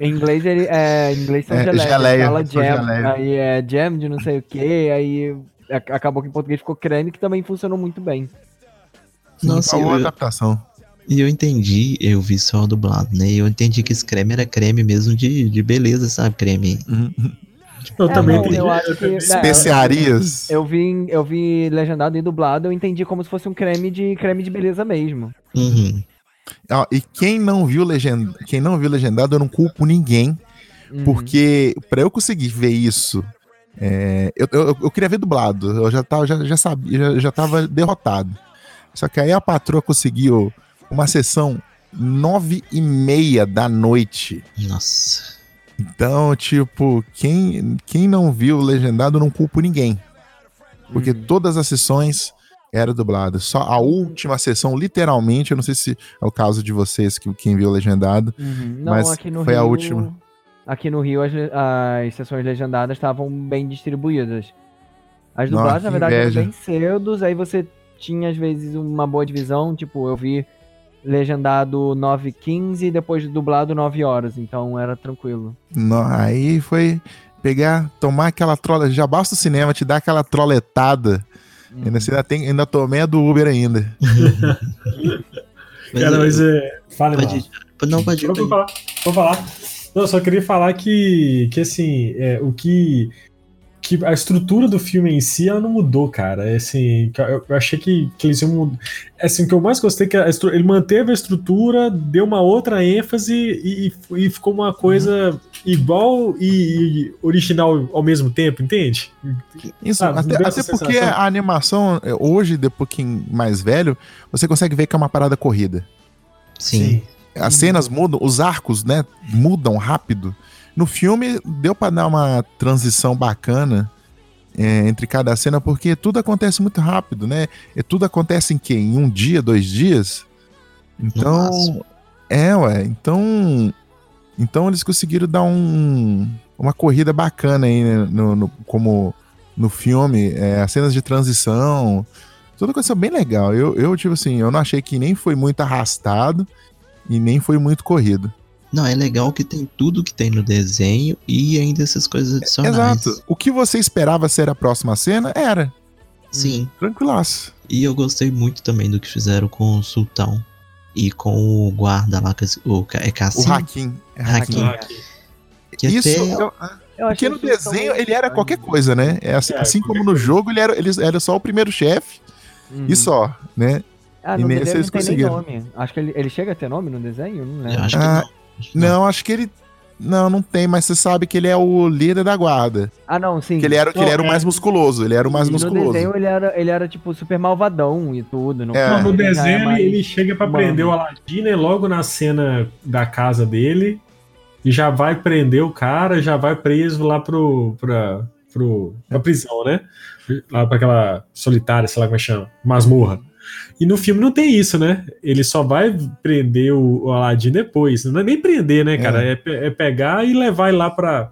Em inglês ele é, em inglês são É, geleia, geleia, ele fala jam, geleia. aí é jam de não sei o que, aí acabou que em português ficou creme, que também funcionou muito bem. Nossa, Uma eu, adaptação. e eu entendi, eu vi só dublado, né, e eu entendi que esse creme era creme mesmo de, de beleza, sabe, creme. Eu É, também não, entendi. eu acho que- também- é, Especiarias. Eu vi, em- eu vi legendado e dublado, eu entendi como se fosse um creme de creme de beleza mesmo. Uhum. Ó, e quem não viu legend... quem não viu legendado, eu não culpo ninguém. Uhum. Porque pra eu conseguir ver isso, é, eu, eu, eu queria ver dublado. Eu já tava, já, já sabia, já, já tava derrotado. Só que aí a patroa conseguiu uma sessão nove e meia da noite. Nossa. Então, tipo, quem, quem não viu legendado, eu não culpo ninguém. Porque Uhum. todas as sessões eram dubladas. Só a última sessão, literalmente, eu não sei se é o caso de vocês, que quem viu legendado. Uhum. Não, Mas aqui no foi a Rio, última. Aqui no Rio as, as sessões legendadas estavam bem distribuídas. As Nossa, dublagens, que na verdade, eram bem cedos, aí você tinha às vezes uma boa divisão, tipo, eu vi legendado 9 15 e depois dublado 9 horas, então era tranquilo. Não, aí foi pegar, tomar aquela trola. Já basta o cinema te dar aquela troletada. Uhum. Ainda, ainda, tem, ainda tomei a do Uber ainda. Mas [LAUGHS] Cara, eu- mas é. Fale pode. Não, pode ir. Vou falar. Vou falar. Não, só queria falar que, que assim, é, o que. Que a estrutura do filme em si ela não mudou, cara. É, Assim, eu, eu achei que, que eles iam mudar. Assim, o que eu mais gostei é que a ele manteve a estrutura, deu uma outra ênfase e, e, e ficou uma coisa igual e, e original ao mesmo tempo, entende? Isso, Ah, até, até porque a animação, é, hoje, depois que mais velho, você consegue ver que é uma parada corrida. Sim. As cenas mudam, os arcos, né, mudam rápido. No filme, deu pra dar uma transição bacana é, entre cada cena, porque tudo acontece muito rápido, né? E tudo acontece em quê? Em um dia, dois dias? Então, máximo. é, ué. Então, então eles conseguiram dar um, uma corrida bacana aí, né, no, no- como no filme, é, as cenas de transição, tudo aconteceu bem legal. Eu, eu, tipo assim, eu não achei que nem foi muito arrastado e nem foi muito corrido. Não, é legal que tem tudo que tem no desenho e ainda essas coisas adicionais. Exato. O que você esperava ser a próxima cena era. Sim. Tranquilaço. E eu gostei muito também do que fizeram com o Sultão e com o guarda lá, que é- o, é O Cassim. Hakim. É Hakim. Hakim. Que Isso, até- eu- Eu porque achei no desenho ele era qualquer coisa, né? É assim, É, assim como no jogo ele era, ele era só o primeiro chefe Uhum. e só, né? Ah, e nesse eles conseguiram. nome. Acho que ele, ele chega a ter nome no desenho? Não eu lembro. acho Ah, não. Acho que não. Não, acho que ele. Não, não tem, mas você sabe que ele é o líder da guarda. Ah, não, sim. Que ele era, que ele era o mais musculoso. Ele era o mais E no musculoso. desenho ele era, ele era, tipo, super malvadão e tudo. No, É. Não, no é desenho ele- mais- ele chega pra humano. prender o Aladdin, né? Logo na cena da casa dele. E já vai prender o cara, já vai preso lá pro. pra, pro pra prisão, né? Lá pra aquela solitária, sei lá como é que chama. Masmorra. E no filme não tem isso, né? Ele só vai prender o, o Aladdin depois. Não é nem prender, né, cara? É, pe- é pegar e levar ele lá pra,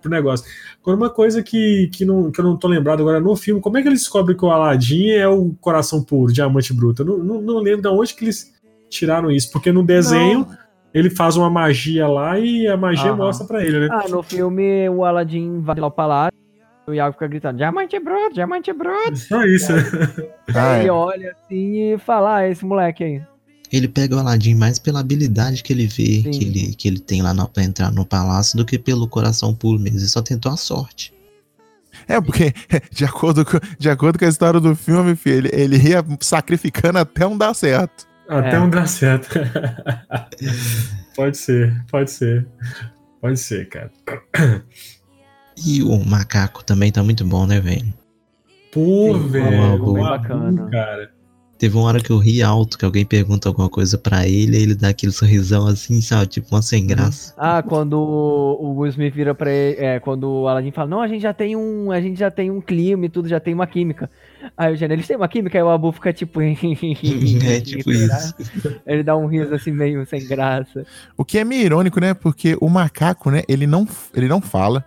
pro negócio. Agora, uma coisa que, que, não, que eu não tô lembrado agora no filme, como é que eles descobrem que o Aladdin é o coração puro, diamante bruto? Eu não, não, não lembro de onde que eles tiraram isso, porque no desenho Não. ele faz uma magia lá e a magia Aham. mostra pra ele, né? Ah, no filme o Aladdin vai lá palácio e o Iago fica gritando: Diamante bruto, diamante bruto. Só isso. Ah, Ele é. olha assim e fala: Ah, esse moleque aí. Ele pega o Aladdin mais pela habilidade que ele vê, Sim. que ele, que ele tem lá no, pra entrar no palácio, do que pelo coração puro mesmo. Ele só tentou a sorte. É, porque, [LAUGHS] de acordo com, de acordo com a história do filme, filho, ele, ele ia sacrificando até um dar certo. Até É. não dar certo. [LAUGHS] pode ser, pode ser. Pode ser, cara. E o macaco também tá muito bom, né, velho? Pô, Sim, velho. bem o bacana. Cara. Teve uma hora que eu ri alto, que alguém pergunta alguma coisa pra ele, e ele dá aquele sorrisão assim, sabe? Tipo, uma sem graça. Ah, quando o o Will Smith vira pra ele, é, quando o Aladdin fala, não, a gente já tem um, a gente já tem um clima e tudo, já tem uma química. Aí o Gênio, eles têm uma química, aí o Abu fica tipo... [LAUGHS] é tipo isso. Ele dá um riso assim meio sem graça. O que é meio irônico, né? Porque o macaco, né? Ele não, ele não fala,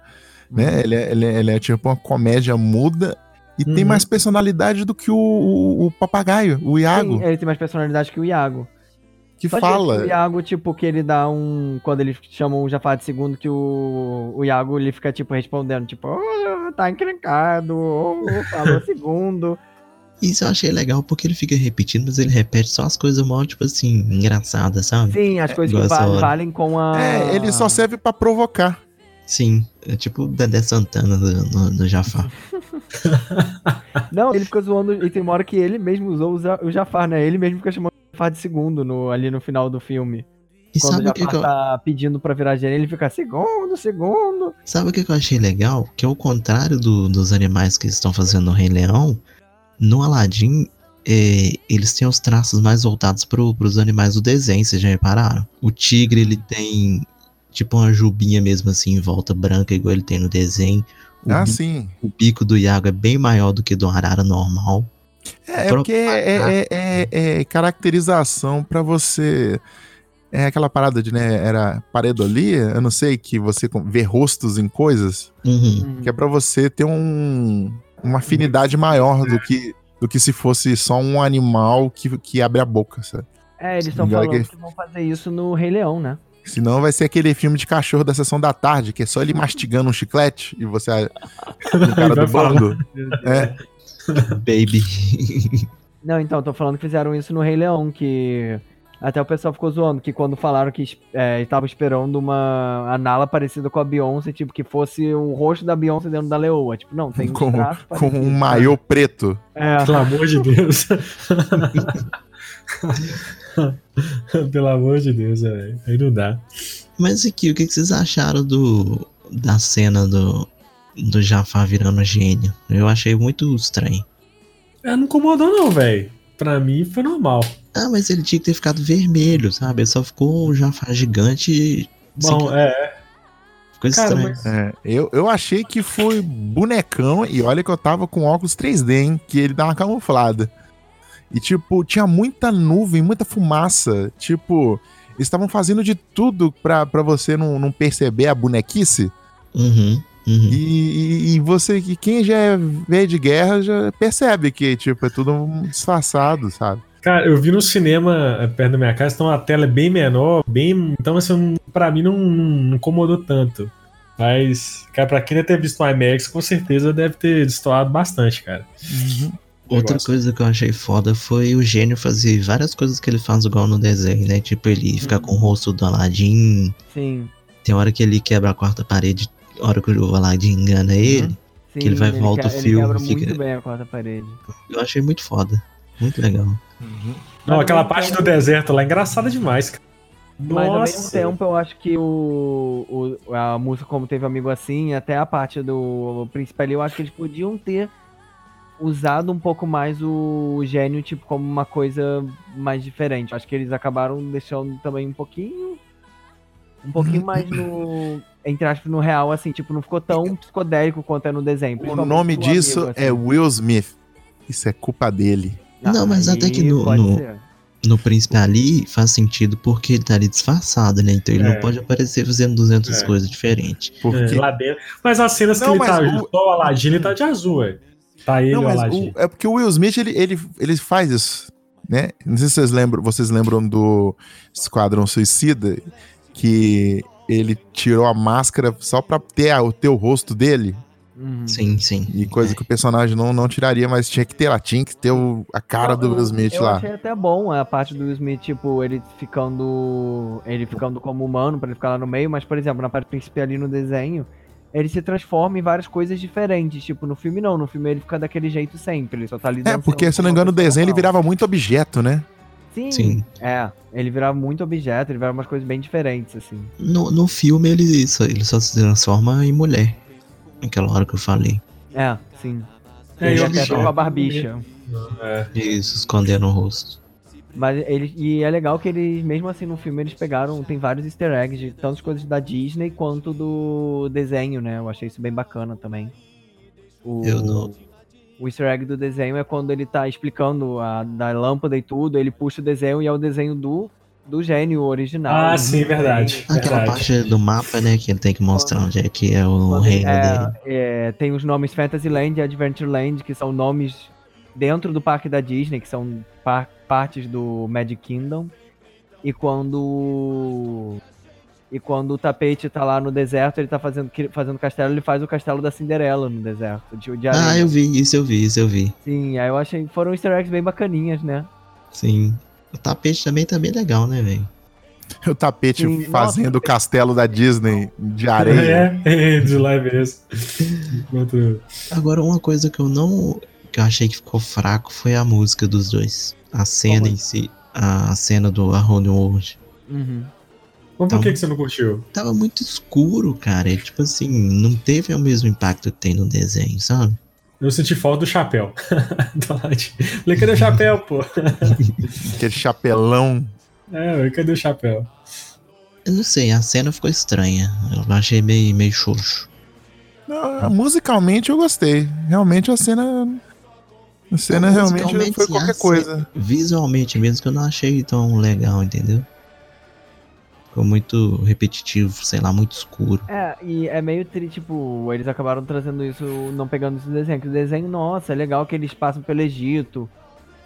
né? Ele é, ele, é, ele é tipo uma comédia muda e tem Uhum. mais personalidade do que o, o, o papagaio, o Iago, Sim, ele tem mais personalidade que o Iago. que Só que fala. O Iago, tipo, que ele dá um. Quando eles chamam o Jafar de segundo, que o, o Iago ele fica, tipo, respondendo, tipo, oh, tá encrencado, oh, falou [LAUGHS] segundo. Isso eu achei legal porque ele fica repetindo, mas ele repete só as coisas mal, tipo assim, engraçadas, sabe? Sim, as coisas que igual essa va- hora. valem com a. É, ele só serve pra provocar. Sim, é tipo o Dedé Santana do, no, do Jafar. [LAUGHS] Não, ele fica zoando. E tem uma hora que ele mesmo usou o Jafar, né? Ele mesmo fica chamando o Jafar de segundo no, ali no final do filme. E Quando sabe o que, que eu, tá pedindo pra virar gênio, ele fica segundo, segundo. sabe o que, eu achei legal? Que ao contrário do- dos animais que estão fazendo no Rei Leão, no Aladdin, é, eles têm os traços mais voltados pro, pros animais do desenho, vocês já repararam? O tigre, ele tem tipo uma jubinha mesmo assim, em volta branca, igual ele tem no desenho. O, Ah, bi- sim. o bico do Iago é bem maior do que do arara normal. É, é porque é, é- é- é caracterização pra você. É aquela parada de, né? Era pareidolia, eu não sei, que você vê rostos em coisas, Uhum. que é pra você ter um, uma afinidade maior do que, do que se fosse só um animal que, que abre a boca, sabe? É, eles estão falando que- que vão fazer isso no Rei Leão, né? Senão vai ser aquele filme de cachorro da sessão da tarde, que é só ele mastigando um chiclete e você. [LAUGHS] o cara do bando. É, Baby. Não, então, tô falando que fizeram isso no Rei Leão, que até o pessoal ficou zoando, que quando falaram que é, estavam esperando uma a Nala parecida com a Beyoncé, tipo, que fosse o rosto da Beyoncé dentro da leoa. Tipo, não, tem um com, com um maiô preto. É, Pelo amor de Deus. [LAUGHS] [LAUGHS] Pelo amor de Deus, velho. Aí não dá. Mas aqui, o que vocês acharam do da cena do, do Jafar virando gênio? Eu achei muito estranho. É, não incomodou, não, velho. Pra mim foi normal. Ah, mas ele tinha que ter ficado vermelho, sabe? Ele só ficou um Jafar gigante. Bom, assim, é. ficou Cara, estranho. mas. É, eu, eu achei que foi bonecão, e olha que eu tava com óculos 3D, hein? Que ele dá uma camuflada. E, tipo, tinha muita nuvem, muita fumaça. Tipo, eles estavam fazendo de tudo pra, pra você não, não perceber a bonequice. Uhum, uhum. E, e, e você, que quem já é velho de guerra, já percebe que, tipo, é tudo um disfarçado, sabe? Cara, eu vi no cinema é, perto da minha casa, então a tela é bem menor, bem. Então, assim, pra mim não, não incomodou tanto. Mas, cara, pra quem deve ter visto no IMAX, com certeza deve ter destoado bastante, cara. Outra negócio. coisa que eu achei foda foi o gênio fazer várias coisas que ele faz igual no desenho, né? Tipo, ele ficar com o rosto do Aladdin. sim. Tem hora que ele quebra a quarta parede, hora que o Aladdin engana ele. sim Que ele vai e volta que- o filme, Ele quebra fica- muito bem a quarta parede. Eu achei muito foda. Muito legal. Não, Mas aquela parte do tempo- deserto lá é engraçada demais, cara. Mas ao mesmo Nossa. tempo eu acho que o, o- a música como teve amigo assim, até a parte do príncipe ali, eu acho que eles podiam ter usado um pouco mais o gênio, tipo, como uma coisa mais diferente. Acho que eles acabaram deixando também um pouquinho. Um pouquinho mais no. Entre aspas, no real, assim, tipo, não ficou tão psicodélico quanto é no desenho. O nome disso amigo, assim. é Will Smith. Isso é culpa dele. Não, mas até que no- pode no- ser. no Príncipe Ali faz sentido porque ele tá ali disfarçado, né? Então ele É. não pode aparecer fazendo 200 É. coisas diferentes. Porque É, lá dentro. Mas as cenas que Não, ele mas tá o- só o Aladdin, ele tá de azul, ué. Tá ele Não, mas o- é porque o Will Smith, ele, ele, ele faz isso, né? Não sei se vocês lembram, vocês lembram do Esquadrão Suicida, que ele tirou a máscara só pra ter a- o teu rosto dele, Uhum. Sim, sim. e coisa que o personagem não, não tiraria, mas tinha que ter lá, tinha que ter o- a cara do Eu- Will Smith eu lá. achei até bom a parte do Will Smith, tipo, ele ficando. Ele ficando como humano pra ele ficar lá no meio, mas, por exemplo, na parte principal ali no desenho, ele se transforma em várias coisas diferentes. Tipo, no filme não, no filme ele fica daquele jeito sempre, ele só tá ali É, porque, se não me engano, o desenho ele virava muito objeto, né? Sim, Sim. é. Ele virava muito objeto, ele virava umas coisas bem diferentes, assim. No, no filme ele só, ele só se transforma em mulher. Naquela hora que eu falei. É, sim. É, ele eu até com a barbicha. É. Isso, escondendo o rosto. Mas ele, e é legal que eles, mesmo assim, no filme, eles pegaram, tem vários easter eggs, de tantas coisas da Disney quanto do desenho, né? Eu achei isso bem bacana também. O, Eu não- o easter egg do desenho é quando ele tá explicando a da lâmpada e tudo, ele puxa o desenho e é o desenho do, do gênio original. Ah, sim, verdade. Aquela Verdade. parte do mapa, né, que ele tem que mostrar onde é que é o Quando- reino é, dele. é, tem os nomes Fantasyland e Adventureland, que são nomes dentro do parque da Disney, que são par- partes do Magic Kingdom. E quando. E quando o tapete tá lá no deserto, ele tá fazendo, fazendo castelo, ele faz o castelo da Cinderela no deserto. De, de Ah, eu vi, isso eu vi, isso eu vi. Sim, aí eu achei. Foram easter eggs bem bacaninhas, né? Sim. O tapete também tá bem legal, né, velho? O tapete Sim, fazendo o castelo da Disney de areia. É, é, de lá mesmo. Agora, uma coisa que eu não. que eu achei que ficou fraco foi a música dos dois. A cena Como em si. A cena do A Whole New World. Uhum. Mas por que, que você não curtiu? Tava muito escuro, cara. E, tipo assim, não teve o mesmo impacto que tem no desenho, sabe? Eu senti falta do chapéu. [LAUGHS] Falei, cadê o chapéu, pô? [LAUGHS] Aquele chapelão. É, cadê o chapéu? Eu não sei, a cena ficou estranha. Eu achei meio, meio xoxo. Não, musicalmente eu gostei. Realmente a cena. A cena Não, realmente foi qualquer coisa. Visualmente mesmo que eu não achei tão legal, entendeu? Ficou muito repetitivo, sei lá, muito escuro. É, e é meio tri, tipo, eles acabaram trazendo isso, não pegando esse desenho. Que o desenho, nossa, é legal que eles passam pelo Egito.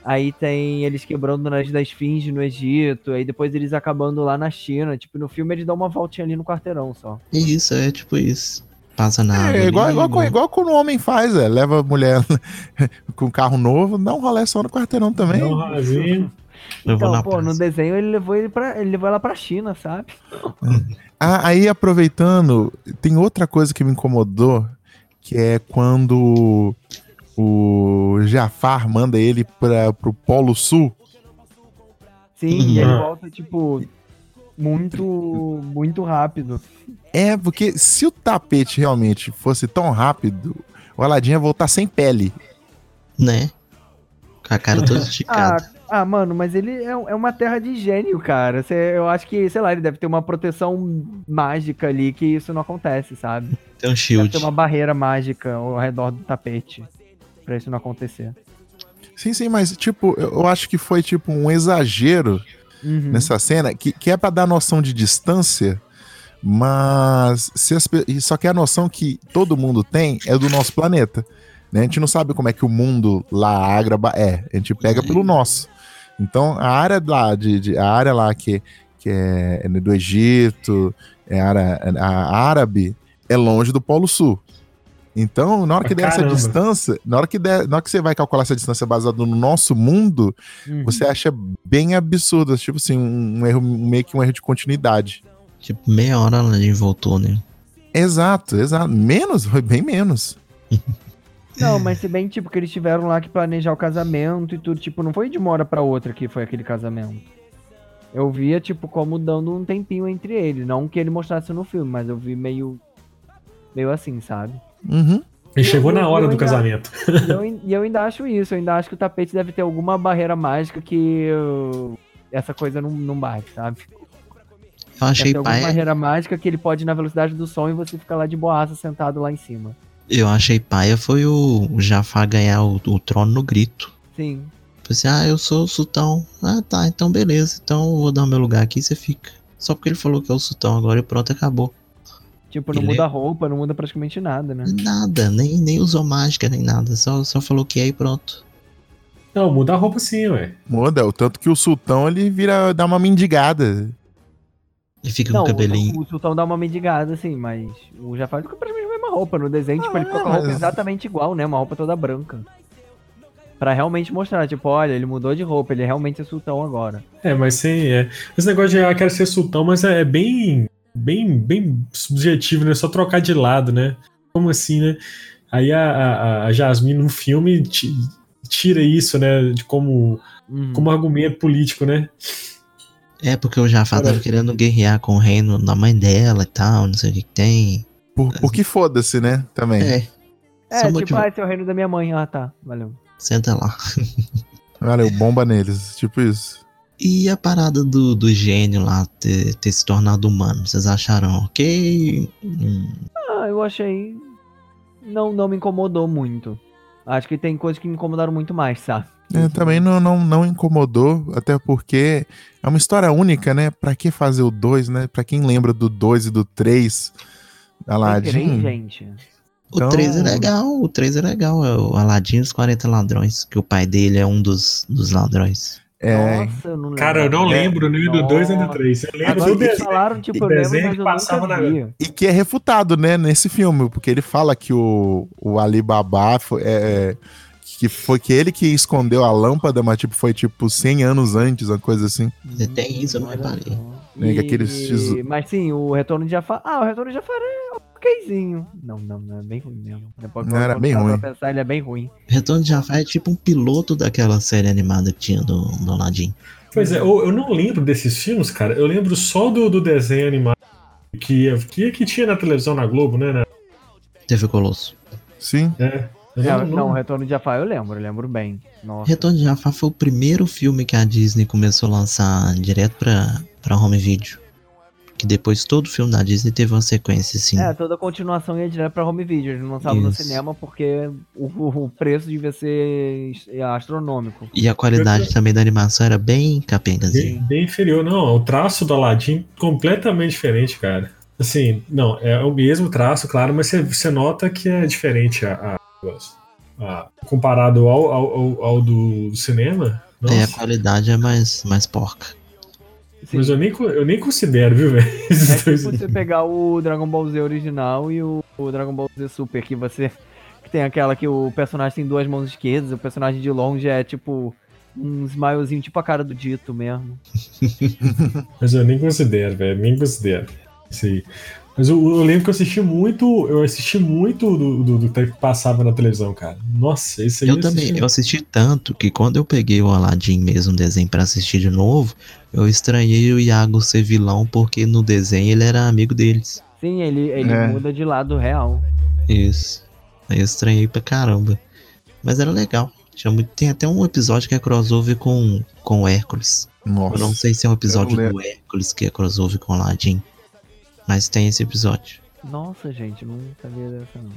Aí tem eles quebrando o nariz da esfinge no Egito. Aí depois eles acabando lá na China. Tipo, no filme eles dão uma voltinha ali no quarteirão só. E isso, é tipo isso. Passa na água. É, igual, igual, né? igual quando o homem faz, é. Leva a mulher [LAUGHS] com carro novo, dá um rolê só no quarteirão também. Dá um Então, na pô, no praça. desenho ele levou ele pra, ele levou ela pra China, sabe? [LAUGHS] Ah, aí aproveitando, tem outra coisa que me incomodou, que é quando o Jafar manda ele para pro Polo Sul. Sim, e ele Uhum. volta, tipo, muito, muito rápido. É, porque se o tapete realmente fosse tão rápido, o Aladdin ia voltar sem pele. Né? Com a cara toda [LAUGHS] Ah, esticada. ah, mano, mas ele é, é uma terra de gênio, cara. Cê- eu acho que, sei lá, ele deve ter uma proteção mágica ali que isso não acontece, sabe? Tem um Deve shield. ter uma barreira mágica ao redor do tapete pra isso não acontecer. Sim, sim, mas tipo, eu acho que foi tipo um exagero Uhum. nessa cena, que, que é pra dar noção de distância, mas se as só que a noção que todo mundo tem é do nosso planeta. Né? A gente não sabe como é que o mundo lá, Ágraba, é. A gente pega pelo nosso. Então, a área lá, de, de- a área lá que, que é do Egito, é área, a árabe, é longe do Polo Sul. Então, na hora Ah, que der essa caramba. distância, na hora, que der, na hora que você vai calcular essa distância baseada no nosso mundo, Uhum. você acha bem absurdo, tipo assim, um, um erro, meio que um erro de continuidade. Tipo, meia hora a gente voltou, né? Exato, exato. Menos, foi bem menos. [LAUGHS] Não, mas se bem, tipo, que eles tiveram lá que planejar o casamento e tudo, tipo, não foi de uma hora pra outra que foi aquele casamento. Eu via, tipo, como dando um tempinho entre eles. Não que ele mostrasse no filme, mas eu vi meio. meio assim, sabe? Uhum. E chegou Eu- na hora eu do ainda- casamento. E eu, eu ainda acho isso, eu ainda acho que o tapete deve ter alguma barreira mágica que uh, essa coisa não, não bate, sabe? Eu Deve achei ter alguma paia. barreira mágica que ele pode ir na velocidade do som e você fica lá de boaça sentado lá em cima. Eu achei paia foi o Jafar ganhar o, o trono no grito. Sim. assim, ah, eu sou o sultão. Ah, tá, então beleza. Então eu vou dar o meu lugar aqui e você fica. Só porque ele falou que é o sultão agora e pronto, acabou. Tipo, não Ele- muda a roupa, não muda praticamente nada, né? Nada, nem, nem usou mágica, nem nada. Só, só falou que é e pronto. Não, muda a roupa sim, ué. Muda, o tanto que o sultão ele vira, dá uma mendigada. E fica Não, com o cabelinho. o, o Sultão dá uma mendigada, assim, mas o Jafar fica praticamente a mesma roupa. No desenho, tipo, ele Ah, ficou com a roupa mas- exatamente igual, né? Uma roupa toda branca. Pra realmente mostrar, tipo, olha, ele mudou de roupa, ele realmente é Sultão agora. É, mas sem. É. Esse negócio de ah, quero ser sultão, mas é é bem. Bem, bem subjetivo, né? Só trocar de lado, né? Como assim, né? Aí a, a, a Jasmine no filme ti- tira isso, né? De como, Uhum. como argumento político, né? É, porque o Jafar Cara. tava querendo guerrear com o reino da mãe dela e tal, não sei o que que tem. Por, por que foda-se, né? Também. É, É, só tipo, motiva- ah, esse é o reino da minha mãe. Ah, tá, valeu. senta lá. [LAUGHS] Valeu, bomba neles. Tipo isso. E a parada do, do gênio lá ter, ter se tornado humano, vocês acharam ok? Hum, Ah, eu achei. Não, não me incomodou muito. Acho que tem coisas que me incomodaram muito mais, sabe? É, também não, não, não incomodou, até porque é uma história única, né? Pra que fazer o 2, né? Pra quem lembra do 2 e do 3, Sem querer, Aladdin. gente. O Então- 3 é legal, o 3 é legal, é o Aladdin e os 40 ladrões, que o pai dele é um dos, dos ladrões. É, Nossa, eu não lembro. Cara, eu não É. lembro nem do 2 nem do 3. Eu lembro Agora do que desenho. falaram, tipo, eu lembro, desenho mas que eu passava na- e que é refutado, né, nesse filme, porque ele fala que o, o Alibaba foi, é, que foi que ele que escondeu a lâmpada, mas tipo, foi tipo 100 anos antes, uma coisa assim. Tem isso, eu não reparei. Né, aqueles E- tesu- Mas sim, o retorno de Jafar. Ah, o retorno de Jafar é okzinho. Não, não, não, é bem ruim mesmo. Depois, Não, era bem ruim. Pensar, ele é bem ruim. Retorno de Jafar é tipo um piloto daquela série animada que tinha do, do Aladdin. Pois é, eu, eu não lembro desses filmes, cara. Eu lembro só do, do desenho animado que, que, que tinha na televisão na Globo, né? né? TV Colosso. Sim. É. É, não- não, não- o retorno de Jafar eu lembro, eu lembro bem. Nossa. Retorno de Jafar foi o primeiro filme que a Disney começou a lançar direto pra, pra home video. Que depois todo filme da Disney teve uma sequência assim. É, toda continuação ia direto pra home video. Eles não lançavam no cinema porque o, o- preço devia ser astronômico. E a qualidade também da animação era bem bem, capengazinha. bem inferior. Não, o traço do Aladdin completamente diferente, cara. Assim, não, é o mesmo traço, claro, mas você, você nota que é diferente a, a- a- comparado ao, ao, ao- ao do, do cinema. Nossa, É, a qualidade é mais, mais porca. Sim. mas eu nem, eu nem considero, viu, velho? [LAUGHS] É tipo você pegar o Dragon Ball Z original e o, o Dragon Ball Z Super, que você. Que tem aquela que o personagem tem duas mãos esquerdas, o personagem de longe é tipo um smilezinho, tipo a cara do dito mesmo. [LAUGHS] Mas eu nem considero, velho. Nem considero. Isso aí. Mas eu, eu lembro que eu assisti muito. Eu assisti muito do, do, do que passava na televisão, cara. Nossa, isso aí Eu também, assisti- eu assisti tanto que quando eu peguei o Aladdin mesmo, o desenho, pra assistir de novo, eu estranhei o Iago ser vilão porque no desenho ele era amigo deles. Sim, ele, ele É. muda de lado real. Isso. Aí eu estranhei pra caramba. Mas era legal. Tinha muito- tem até um episódio que é crossover com, com o Hércules. Eu não Nossa. sei se é um episódio do Hércules que é crossover com o Aladdin. Mas tem esse episódio. Nossa, gente, não sabia dessa não.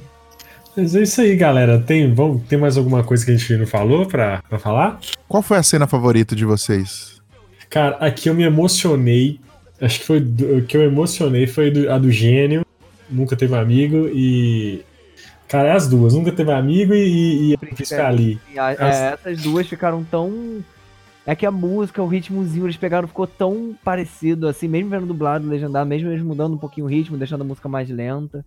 Mas é isso aí, galera. Tem, vamos, tem mais alguma coisa que a gente não falou pra, pra falar? Qual foi a cena favorita de vocês? Cara, aqui eu me emocionei. Acho que foi o que eu emocionei foi do- a do gênio. Nunca teve amigo e. Cara, é as duas. Nunca teve amigo e, e, e ali. As- é, essas duas ficaram tão. É que a música, o ritmozinho, eles pegaram, ficou tão parecido, assim, mesmo vendo dublado, legendado, mesmo eles mudando um pouquinho o ritmo, deixando a música mais lenta.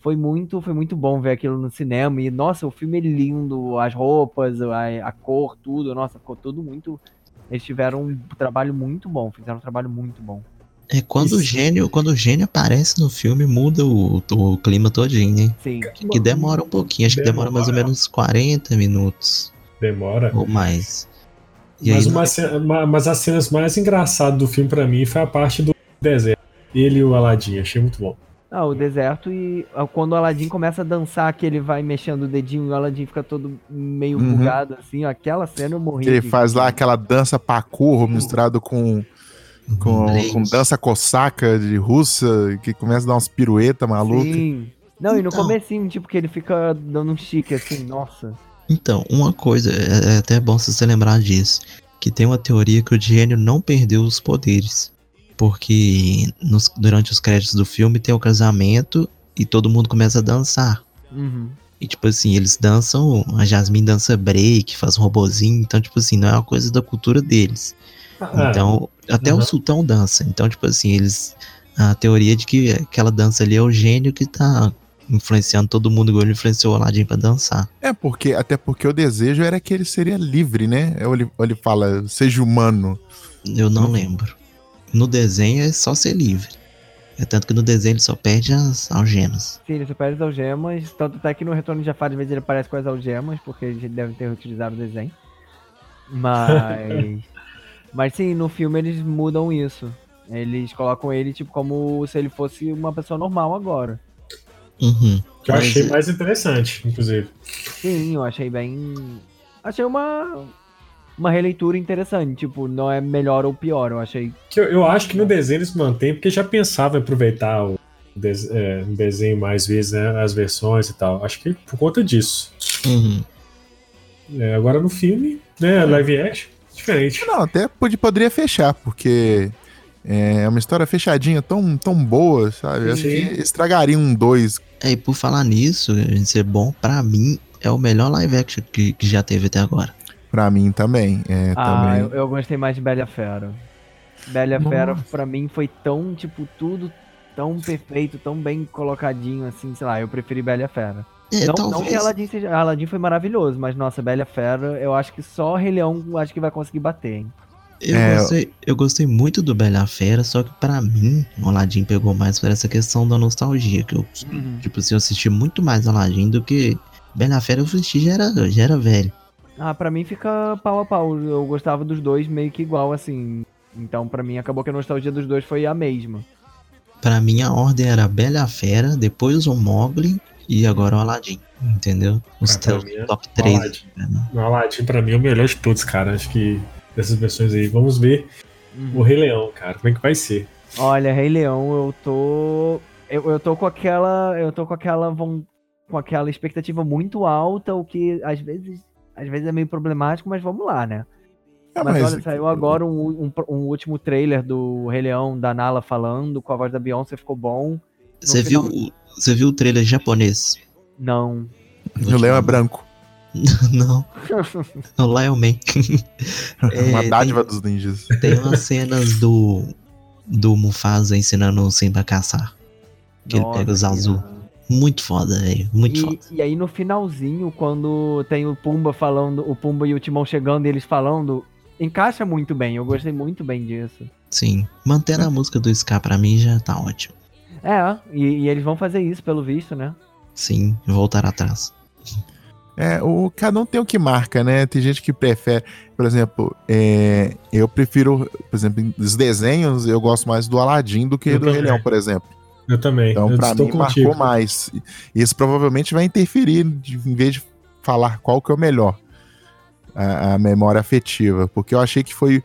Foi muito, foi muito bom ver aquilo no cinema. E, nossa, o filme é lindo, as roupas, a, a cor, tudo, nossa, ficou tudo muito. Eles tiveram um trabalho muito bom, fizeram um trabalho muito bom. É quando o Isso. gênio, quando o gênio aparece no filme, muda o, o clima todinho, né? Sim. Que, que demora um pouquinho, acho que demora mais ou Demora. menos 40 minutos Demora. ou mais. E Mas, aí, uma mas as cenas mais engraçadas do filme pra mim foi a parte do deserto. Ele e o Aladdin, achei muito bom. Ah, o deserto e ah, quando o Aladdin começa a dançar, que ele vai mexendo o dedinho e o Aladdin fica todo meio Uhum. bugado, assim, ó, aquela cena eu morri. Que ele de faz lá aquela dança pacurro misturado com, com, com dança cosaca de russa, que começa a dar umas piruetas malucas. Sim. Não, e no Então. comecinho, tipo, que ele fica dando um chique, assim, nossa. Então, uma coisa, é é até bom você lembrar disso, que tem uma teoria que o gênio não perdeu os poderes. Porque nos- durante os créditos do filme tem o casamento e todo mundo começa a dançar. Uhum. E tipo assim, eles dançam, a Jasmine dança break, faz um robozinho, então tipo assim, não é uma coisa da cultura deles. Ah, Então, até Uhum. o sultão dança. Então, tipo assim, eles. A teoria de que aquela dança ali é o gênio que tá influenciando todo mundo, igual ele influenciou o Aladdin pra dançar. É, porque, até porque o desejo era que ele seria livre, né? Ou ele, ou ele fala, seja humano. Eu não lembro. No desenho é só ser livre. É tanto que no desenho ele só perde as algemas. Sim, ele supera as algemas. Tanto até que no Retorno de Jafar, às vezes ele aparece com as algemas, porque eles devem ter utilizado o desenho. Mas. [LAUGHS] Mas sim, no filme eles mudam isso. Eles colocam ele, tipo, como se ele fosse uma pessoa normal agora. Uhum. que eu Mas, achei é, mais interessante, inclusive. Sim, eu achei bem. Achei uma. Uma releitura interessante. Tipo, não é melhor ou pior. Eu achei. Que eu, eu acho que no desenho eles mantêm, porque já pensava em aproveitar o des- é, desenho mais vezes, né? As versões e tal. Acho que por conta disso. Uhum. É, agora no filme, né? Live action, diferente. Não, até pod- poderia fechar, porque é uma história fechadinha tão, tão boa, sabe? Acho que estragaria um dois. É, e por falar nisso, em ser bom, pra mim, é o melhor live action que, que já teve até agora. Pra mim também. É, Ah, também. eu, eu gostei mais de Bela Fera. Bela e a Fera, pra mim, foi tão, tipo, tudo tão perfeito, tão bem colocadinho, assim, sei lá, eu preferi Bela Fera. É, não, não que Aladdin seja. Aladdin foi maravilhoso, mas nossa, Bela Fera, eu acho que só Rei Leão acho que vai conseguir bater, hein? Eu, É, gostei, eu gostei muito do Bela Fera, só que pra mim, o Aladdin pegou mais por essa questão da nostalgia. Que eu, Uhum. tipo assim, eu assisti muito mais Aladdin do que Bela Fera eu assisti já era, já era velho. Ah, pra mim fica pau a pau. Eu gostava dos dois meio que igual, assim. Então, pra mim, acabou que a nostalgia dos dois foi a mesma. Pra mim a ordem era Bela Fera, depois o Mogli e agora o Aladdin. Entendeu? Os Ah, mim é top o 3. Aladdin. O Aladdin, pra mim, é o melhor de todos, cara. Acho que dessas versões aí. Vamos ver o Rei Leão, cara. Como é que vai ser? Olha, Rei Leão, eu tô. Eu, eu tô com aquela. Eu tô com aquela. Com aquela expectativa muito alta, o que às vezes. Às vezes é meio problemático, mas vamos lá, né? É, mas, olha, saiu agora um, um, um último trailer do Rei Leão, da Nala falando, com a voz da Beyoncé, ficou bom. Você final- viu, o- você viu o trailer japonês? Não. O Leão é branco. [LAUGHS] Não. O Lion Man. É, uma dádiva tem- dos ninjas. Tem umas [LAUGHS] cenas do do Mufasa ensinando o Simba a caçar. Que ele pega os Nossa, azul. cara. Muito foda, velho. Muito foda. E, e aí no finalzinho, quando tem o Pumba falando, o Pumba e o Timão chegando e eles falando, encaixa muito bem. Eu gostei muito bem disso. Sim. Mantendo a música do Ska pra mim já tá ótimo. É, e, e eles vão fazer isso, pelo visto, né? Sim, voltar atrás. É, o, cada um tem o que marca, né? Tem gente que prefere, por exemplo, é, eu prefiro, por exemplo, dos desenhos, eu gosto mais do Aladdin do que Eu do Rei. Leão, por exemplo. Eu também. Então, eu pra estou mim, contigo. marcou mais. E Isso provavelmente vai interferir, de- em vez de falar qual que é o melhor, a, a memória afetiva, porque eu achei que foi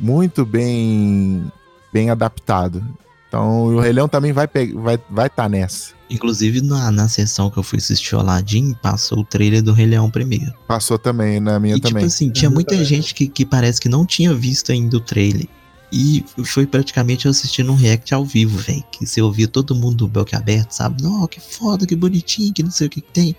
muito bem, bem adaptado. Então, o Rei Leão também vai estar vai, vai tá nessa. Inclusive, na, na sessão que eu fui assistir o Aladdin, passou o trailer do Rei Leão primeiro. Passou também, na minha e também. tipo assim, tinha muita gente que, que parece que não tinha visto ainda o trailer. E foi praticamente eu assistindo um react ao vivo, velho. Que você ouvia todo mundo do boca aberto, sabe? Não, que foda, que bonitinho, que não sei o que, que tem.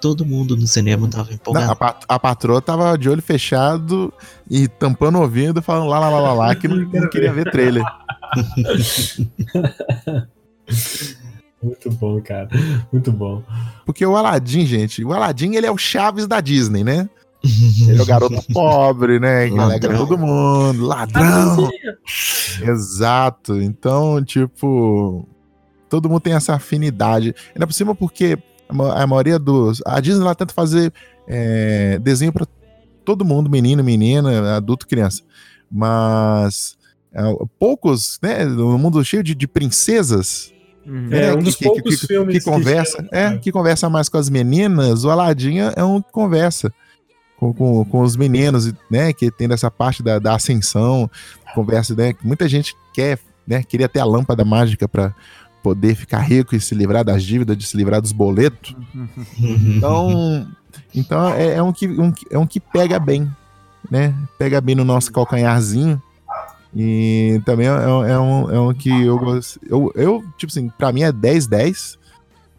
Todo mundo no cinema tava Não, empolgado. a, pat- a patroa tava de olho fechado e tampando o ouvido, falando lá, lá, lá, lá, lá, que não, não queria ver trailer. [LAUGHS] Muito bom, cara. Muito bom. Porque o Aladdin, gente, o Aladdin, ele é o Chaves da Disney, né? Ele é o garoto pobre, né? Que alegra todo mundo. Ladrão! Exato. Então, tipo, todo mundo tem essa afinidade. Ainda por cima porque a ma- a maioria dos... A Disney, ela tenta fazer é, desenho pra todo mundo, menino, menina, adulto, criança. Mas... é, poucos, né? No mundo cheio de, de princesas. É, né, um dos poucos que, filmes que que conversa, chama- é, que conversa mais com as meninas. O Aladdin é um que conversa com, com, com os meninos, né? Que tem dessa parte da, da ascensão, conversa, né? Muita gente quer, né? Queria ter a lâmpada mágica para poder ficar rico e se livrar das dívidas, de se livrar dos boletos. Uhum. Então, Então é, é um, que, um, é um que pega bem, né? Pega bem no nosso calcanharzinho. E também é, é um, é um que eu gosto. Eu, eu, tipo assim, pra mim é 10-10.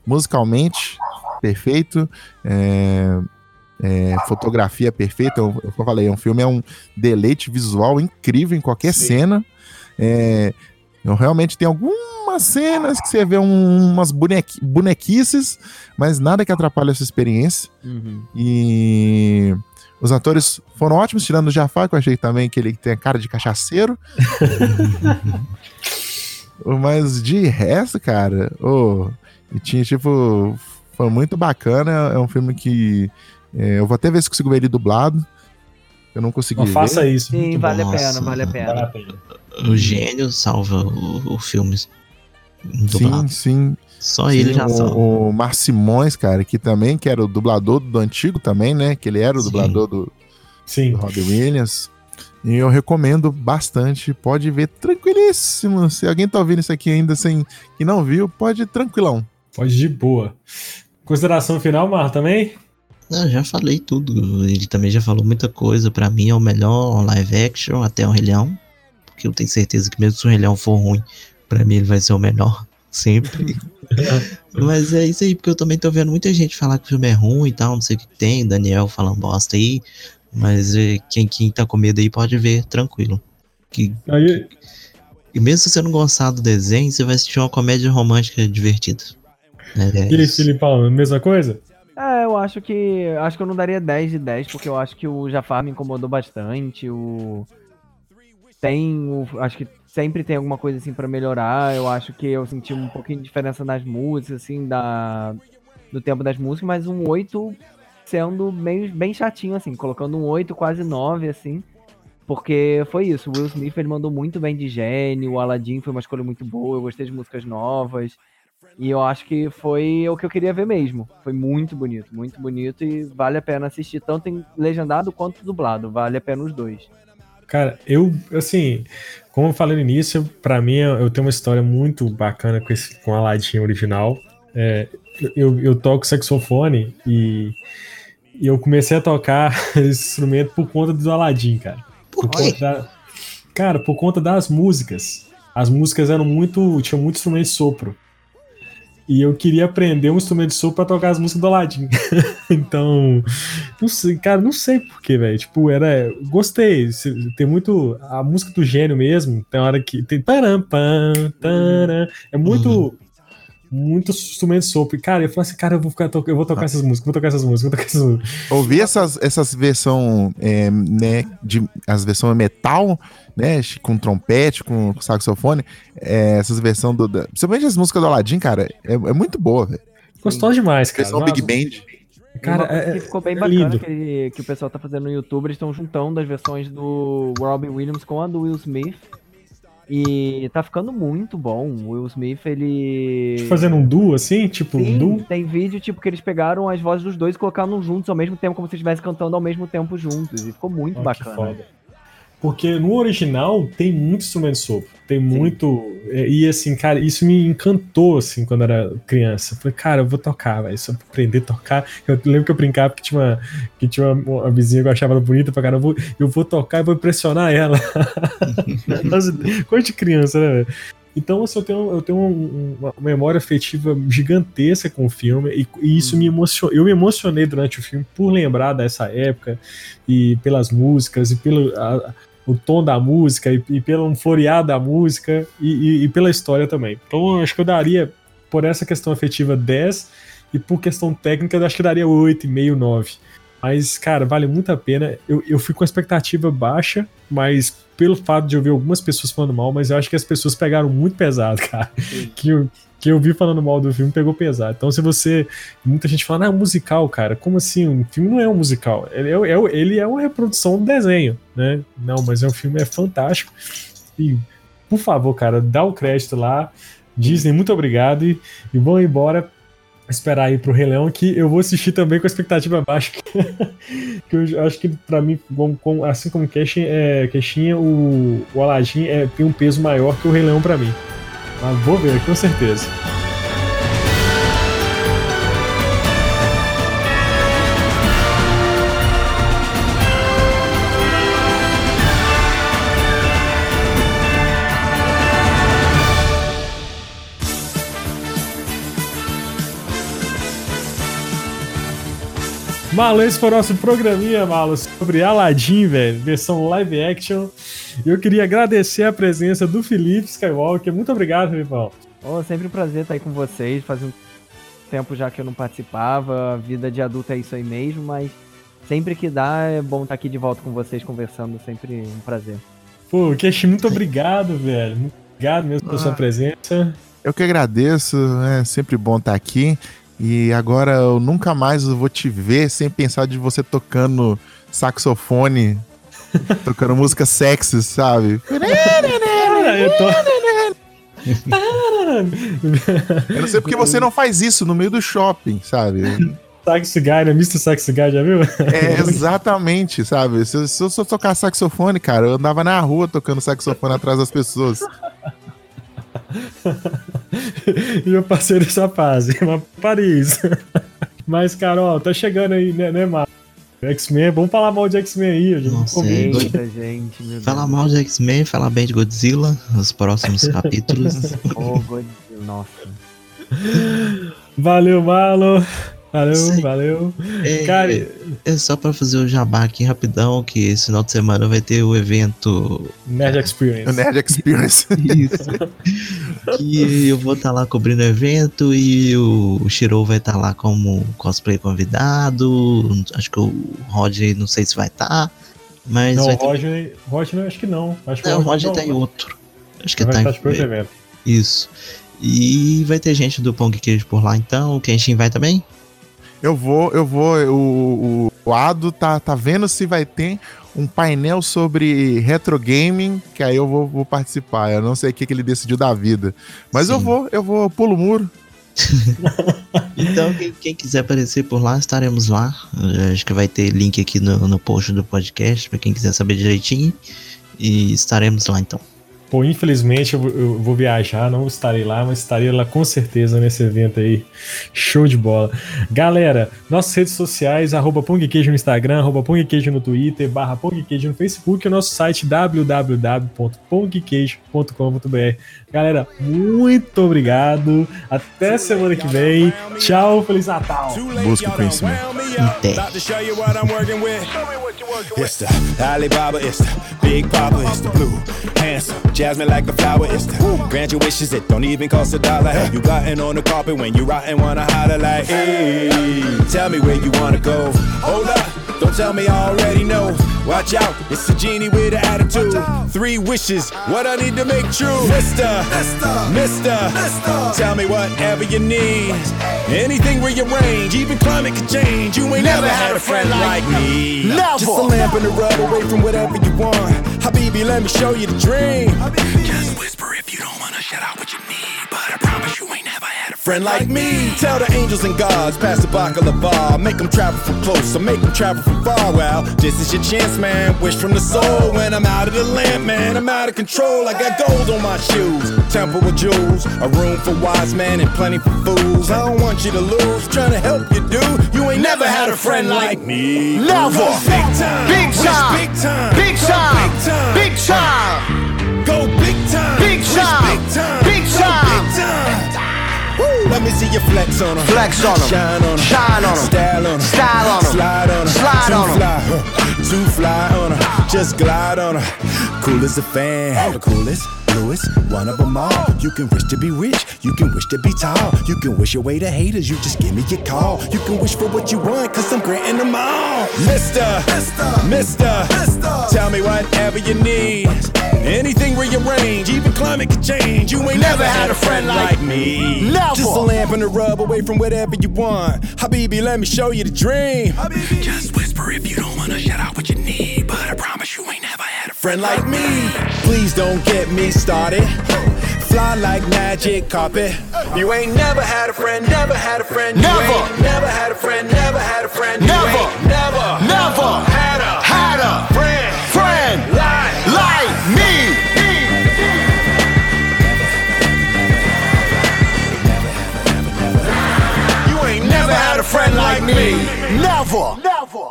Musicalmente, perfeito. É, é, fotografia perfeita. Eu, eu falei, é um filme, é um deleite visual incrível em qualquer Sim. cena. É, eu realmente tem algumas cenas que você vê um- umas bonequi, bonequices, mas nada que atrapalhe essa experiência. Uhum. E os atores foram ótimos, tirando o Jafar, que eu achei também que ele tem a cara de cachaceiro. [LAUGHS] Mas de resto, cara, e tinha tipo. Foi muito bacana. É um filme que. É, eu vou até ver se consigo ver ele dublado. Eu não consegui Não ver. faça isso. Sim, Muito vale bom, a pena, nossa. vale a Vale a pena. pena. O gênio salva o, o filme Sim, dublado. sim. Só sim, ele já salva. o, o Mar Simões, cara, que também, que era o dublador do antigo também, né? Que ele era o Sim. dublador do, Sim. do Robbie Williams. E eu recomendo bastante. Pode ver tranquilíssimo. Se alguém tá ouvindo isso aqui ainda sem que não viu, pode ir tranquilão. Pode de boa. Consideração final, Mar, também? Não, já falei tudo. Ele também já falou muita coisa. Pra mim é o melhor live action até o Rei Leão. Porque eu tenho certeza que mesmo se o Rei Leão for ruim, pra mim ele vai ser o melhor. [LAUGHS] Sempre. [LAUGHS] Mas é isso aí, porque eu também tô vendo muita gente falar que o filme é ruim e tal, não sei o que tem, Daniel falando bosta aí. Mas é, quem, quem tá com medo aí pode ver tranquilo. Que, Aí, e mesmo se você não gostar do desenho, você vai assistir uma comédia romântica divertida. É, é e aí. Filipão, mesma coisa? É, eu acho que. Acho que eu não daria 10 de 10, porque eu acho que o Jafar me incomodou bastante. O. Tem. O, acho que sempre tem alguma coisa assim pra melhorar. Eu acho que eu senti um pouquinho de diferença nas músicas, assim, da. Do tempo das músicas, mas um 8 sendo meio, bem chatinho, assim, colocando um 8, quase 9, assim. Porque foi isso, o Will Smith ele mandou muito bem de gênio, o Aladdin foi uma escolha muito boa, eu gostei de músicas novas. E eu acho que foi o que eu queria ver mesmo. Foi muito bonito, muito bonito e vale a pena assistir tanto em legendado quanto dublado. Vale a pena os dois. Cara, eu, assim, como eu falei no início, pra mim eu tenho uma história muito bacana com, esse, com a Aladdin original. É, eu, eu toco saxofone e, e eu comecei a tocar [LAUGHS] esse instrumento por conta do Aladdin, cara. Por conta quê? da- cara, por conta das músicas. As músicas eram muito. tinha muito instrumento de sopro. E eu queria aprender um instrumento de sopro pra tocar as músicas do Aladdin. [LAUGHS] então. Não sei, cara, não sei porquê, velho. Tipo, era. Gostei. Tem muito. A música do gênio mesmo. Tem hora que. Tem. Param, pam, taram, é muito. Muito instrumento de sopro. E, cara, eu falei assim, cara, eu vou ficar to- eu vou tocar essas músicas, vou tocar essas músicas, vou tocar essas músicas. Ouvi essas, essas versão, é, né, de, as versões metal, né, com trompete, com, com saxofone, é, essas versões do, da, principalmente as músicas do Aladdin, cara, é, é muito boa, velho. Gostoso demais, cara. Versão Nossa, Big Band. Cara, Uma coisa é, que ficou bem é bacana lindo. que, que o pessoal tá fazendo no YouTube, eles estão juntando as versões do Robin Williams com a do Will Smith. E tá ficando muito bom. O Will Smith, ele. Fazendo um duo assim, tipo um Sim, duo. tem vídeo tipo que eles pegaram as vozes dos dois e colocaram juntos ao mesmo tempo, como se estivessem cantando ao mesmo tempo juntos. E ficou muito que bacana. Porque no original tem muito instrumento de sopro. Tem muito. é, E assim, cara, isso me encantou assim quando era criança. Falei, cara, eu vou tocar, velho. Eu aprender a tocar. Eu lembro que eu brincava que tinha uma, que tinha uma, uma vizinha que eu achava bonita pra cara. Eu vou, eu vou tocar e vou impressionar ela. [LAUGHS] Nossa, Coisa de criança, né, velho? Então, assim, eu tenho, eu tenho um- uma memória afetiva gigantesca com o filme e, e isso me emocionou. Eu me emocionei durante o filme por lembrar dessa época e pelas músicas e pelo a- o tom da música e, e pelo um floreado da música e, e- e pela história também. Então, eu acho que eu daria, por essa questão afetiva, 10 e por questão técnica, eu acho que eu daria 8,5, 9. Mas, cara, vale muito a pena. Eu, eu fui com a expectativa baixa, mas pelo fato de eu ver algumas pessoas falando mal, mas eu acho que as pessoas pegaram muito pesado, [LAUGHS] cara. Que que eu vi falando mal do filme pegou pesado. Então, se você. Muita gente fala, ah, musical, cara. Como assim? Um filme não é um musical. Ele é, é- ele é uma reprodução do desenho, né? Não, mas é um filme é fantástico. E, por favor, cara, dá o crédito lá. Disney, muito obrigado. E, e vão embora esperar aí pro Rei Leão, que eu vou assistir também com a expectativa baixa. [LAUGHS] que eu acho que, pra mim, assim como Cashin, é, Caixinha, o, o Aladdin é, tem um peso maior que o Rei Leão pra mim. Mas vou ver, com certeza. Marlon, esse foi o nosso programinha, Marlon, sobre Aladdin, velho, versão live action. E eu queria agradecer a presença do Felipe Skywalker. Muito obrigado, Felipão. Oh, sempre um prazer estar aí com vocês. Faz um tempo já que eu não participava. A vida de adulto é isso aí mesmo, mas sempre que dá é bom estar aqui de volta com vocês conversando. Sempre um prazer. Pô, Keshi, muito obrigado, velho. Muito obrigado mesmo pela sua presença. Eu que agradeço, é sempre bom estar aqui. E agora eu nunca mais vou te ver sem pensar de você tocando saxofone, [LAUGHS] tocando música sexy, sabe? eu tô... [LAUGHS] Eu não sei porque você não faz isso no meio do shopping, sabe? Sax Guy, né? Mr. Sax Guy, já viu? É, exatamente, sabe? Se, se eu só tocar saxofone, cara, eu andava na rua tocando saxofone atrás das pessoas. [LAUGHS] [LAUGHS] e eu passei dessa fase, [LAUGHS] mas Paris. [LAUGHS] Mas, cara, ó, tá chegando aí, né, né Marcos? X-Men, vamos falar mal de X-Men aí, já Nossa, comente. Eita, gente, meu Falar Deus. mal de X-Men, falar bem de Godzilla, nos próximos capítulos. Oh, Godzilla, nossa. Valeu, Marlon. Valeu, Sim. valeu. É, Cara, é só pra fazer o jabá aqui rapidão, que esse final de semana vai ter o evento Nerd Experience. O Nerd Experience. Isso. que eu vou estar lá cobrindo o evento e o, Shiro vai estar lá como cosplay convidado. Acho que o Roger não sei se vai estar. Mas Não, o ter. Roger, Roger não, acho que não. Acho que Não, o Roger não, tá em outro. Acho que tá estar em. outro evento. Isso. E vai ter gente do Pong Queijo por lá então. O Kenshin vai também? Eu vou, eu vou. O, o, Ado tá, tá vendo se vai ter um painel sobre retro gaming, que aí eu vou, vou participar. Eu não sei o que, que ele decidiu da vida. Mas eu Sim. vou, eu vou, eu pulo o muro. [LAUGHS] Então, quem, quem quiser aparecer por lá, estaremos lá. Eu Acho que vai ter link aqui no, no post do podcast, pra quem quiser saber direitinho. E estaremos lá então. Pô, infelizmente eu, vou- eu vou viajar, não estarei lá, mas estarei lá com certeza nesse evento aí. Show de bola. Galera, nossas redes sociais, arroba Pongqueijo no Instagram, arroba Pongqueijo no Twitter, barra Pongqueijo no Facebook e o nosso site www.pongqueijo.com.br. Galera, muito obrigado. Até semana que vem. Tchau, Feliz Natal. O conhecimento. Até. About to show you what I'm working with. It's the Alibaba, it's the Big Papa, it's the blue, handsome, jasmine like a flower, it's the grant your wishes, it don't even cost a dollar. Have you gotten on the carpet when you rotten, wanna holler like, hey, tell me where you wanna go. Hold up, don't tell me I already know. Watch out, it's a genie with an attitude. Three wishes, what I need to make true. Mister, Mister, Mister, Mister. tell me whatever you need. Anything rearrange, even climate could change. You ain't never had a friend like me. Never. Just a lamp and a rub away from whatever you want. Habibi, let me show you the dream. Just whisper if you don't wanna shout out friend like me. Tell the angels and gods, pass the baklava. Make them travel from close, or make them travel from far. Well, this is your chance, man. Wish from the soul. When I'm out of the lamp, man, I'm out of control. I got gold on my shoes, temple with jewels, a room for wise men and plenty for fools. I don't want you to lose, trying to help you, dude. You ain't never had a friend like me. Never. Big time. Big time. Big time. Big time. Big time. Big time. Go big time. Big time. Big time. Big time. Big time. Woo. Let me see you flex on 'em. Flex on 'em. Shine on 'em. Shine on 'em. Style on 'em. Style on 'em. Slide on 'em. Slide on 'em. Too fly on 'em. Just glide on 'em. Cool as a fan. The coolest. Lewis, one of them all. You can wish to be rich, you can wish to be tall. You can wish away the haters, you just give me your call. You can wish for what you want, cause I'm granting them all. Mister, Mister, Mister, tell me whatever you need. Anything rearrange, even climate can change. You ain't never had a friend like me. Never. Just a lamp and a rub away from whatever you want. Habibi, let me show you the dream. Just whisper if you don't wanna shout out what you need. But I promise you ain't never had a friend like me. Please don't get me started. Fly like magic carpet. You ain't never had a friend, never had a friend. You Never. ain't never had a friend, never had a friend. You Never. ain't never, Never. had a Had a friend friend like like me. you ain't never had a friend like me. Never, never.